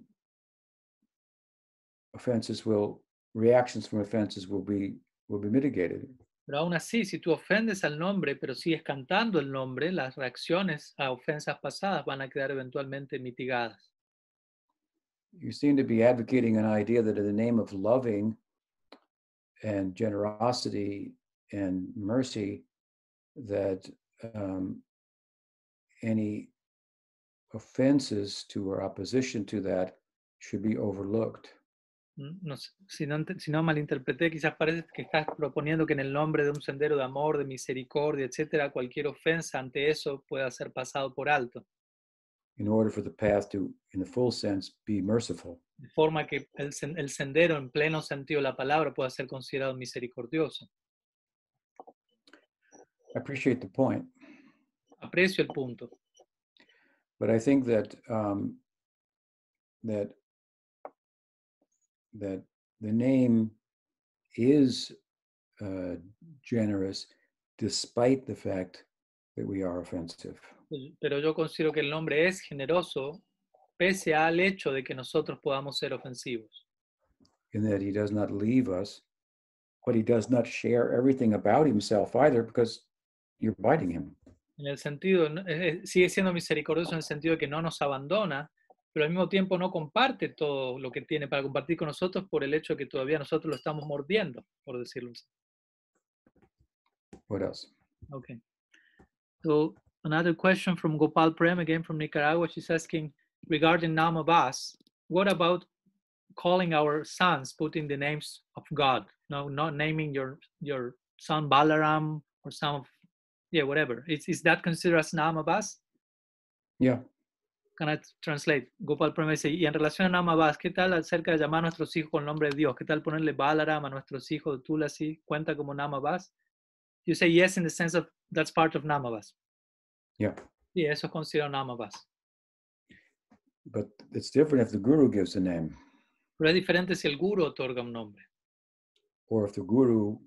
offenses will reactions from offenses will be will be mitigated. Pero aún así, si tú ofendes al nombre, pero sigues cantando el nombre, las reacciones a ofensas pasadas van a quedar eventualmente mitigadas. You seem to be advocating an idea that in the name of loving and generosity and mercy, that um, any offenses to or opposition to that should be overlooked. Mm, No, sé, si, no, si no malinterpreté, quizás parece que estás proponiendo que en el nombre de un sendero de amor, de misericordia, etcétera, cualquier ofensa ante eso pueda ser pasado por alto, in order for the path to, in the full sense, be merciful. de forma que el, el sendero en pleno sentido de la palabra pueda ser considerado misericordioso. I appreciate the point, Aprecio el punto, but I think that um, that that the name is uh, generous, despite the fact that we are offensive. pero yo considero que el nombre es generoso pese al hecho de que nosotros podamos ser ofensivos. in that he does not leave us, but he does not share everything about himself either because you're biting him. En el sentido, eh, eh, sigue siendo misericordioso en el sentido de que no nos abandona, pero al mismo tiempo no comparte todo lo que tiene para compartir con nosotros por el hecho de que todavía nosotros lo estamos mordiendo, por decirlo así. What else? Okay. So another question from Gopal Prem, again from Nicaragua. She's asking regarding Namabas, what about calling our sons, putting the names of God? No, not naming your your son Balaram or some of yeah, whatever. Is is that considered as Namabas? Yeah, Can I translate? Gopal Prem dice, y en relación a Namabas, ¿qué tal acerca de llamar a nuestros hijos con el nombre de Dios? ¿Qué tal ponerle Balaram a nuestros hijos Tulasi? ¿Cuenta como Namabas? You say yes in the sense of that's part of Namabas. yeah. Sí, eso es considerado Namabas. But it's different if the guru gives the name Pero es diferente si el guru otorga un nombre. or if the guru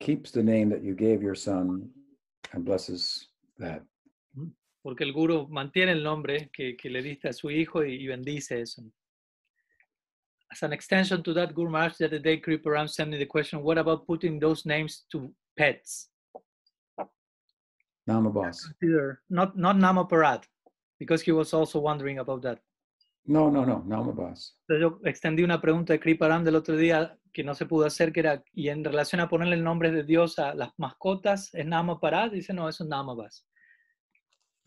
keeps the name that you gave your son and blesses that. Porque el guru mantiene el nombre que, que le diste a su hijo y, y bendice eso. As an extension to that, Guru Maharaj the other day, Kriparam sent me the question, what about putting those names to pets? Namabas. Consider, not, not Namaparat, because he was also wondering about that. No, no, no, Namabas. Yo extendí una pregunta de Kriparam del otro día que no se pudo hacer, que era, y en relación a ponerle el nombre de Dios a las mascotas, ¿es Namaparat? Dice, no, eso es Namabas.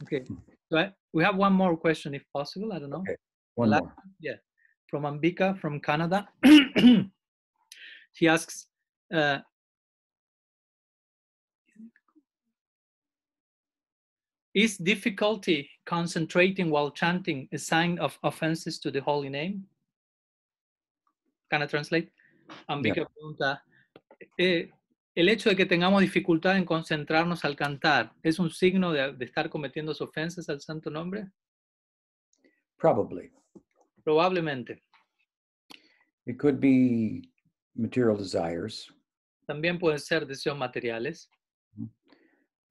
Okay, so I- we have one more question if possible, I don't know. Okay. One La- more. From Ambika from Canada. she asks, uh, is difficulty concentrating while chanting a sign of offenses to the holy name? Can I translate? Ambika pregunta, eh, el hecho de que tengamos dificultad en concentrarnos al cantar, ¿es un signo de, de estar cometiendo ofensas al santo nombre? Probably. Probablemente. It could be material desires También pueden ser deseos materiales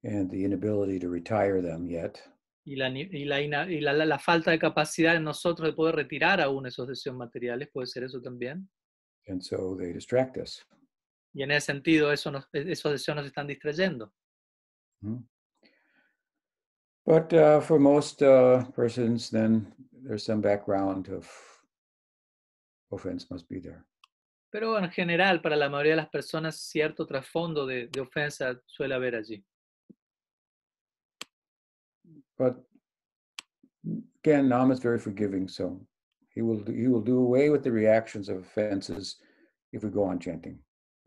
and the inability to retire them yet. y, la, y, la, y la- la falta de capacidad en nosotros de poder retirar aún esos deseos materiales, puede ser eso también. And so they distract us. Y en ese sentido, eso nos- e- esos deseos nos están distrayendo. But uh, for most uh, persons, then there's some background of offense must be there. Pero en general, para la mayoría de las personas, cierto trasfondo de, de ofensa suele haber allí. But again, Nam is very forgiving, so he will he will do away with the reactions of offenses if we go on chanting.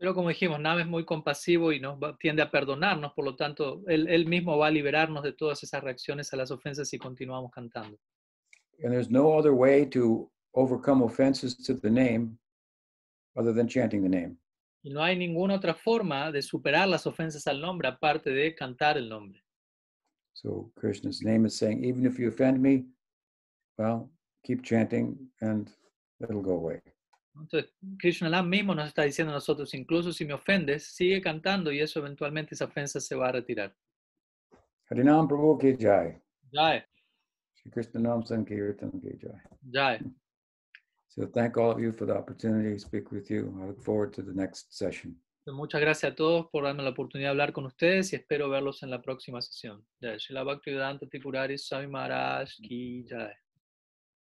Pero como dijimos, Nam es muy compasivo y nos va- tiende a perdonarnos, por lo tanto, él, él mismo va a liberarnos de todas esas reacciones a las ofensas si continuamos cantando. And there's no other way to overcome offenses to the name other than chanting the name. Y no hay ninguna otra forma de superar las ofensas al nombre aparte de cantar el nombre. So Krishna's name is saying, even if you offend me, well, keep chanting and it'll go away. Entonces, Krishna mismo nos está diciendo a nosotros, incluso si me ofendes, sigue cantando y eso eventualmente esa ofensa se va a retirar. Harinam Prabhu Ki Jai. Jai, Shri Krishna Nam Sankirtan Ki Jai. Jai. So thank all of you for the opportunity to speak with you. I look forward to the next session. Muchas gracias a todos por darme la oportunidad de hablar con ustedes y espero verlos en la próxima sesión. Jai, Shila Bhaktivedanta Tripurari Swami Maharaj Ki Jai.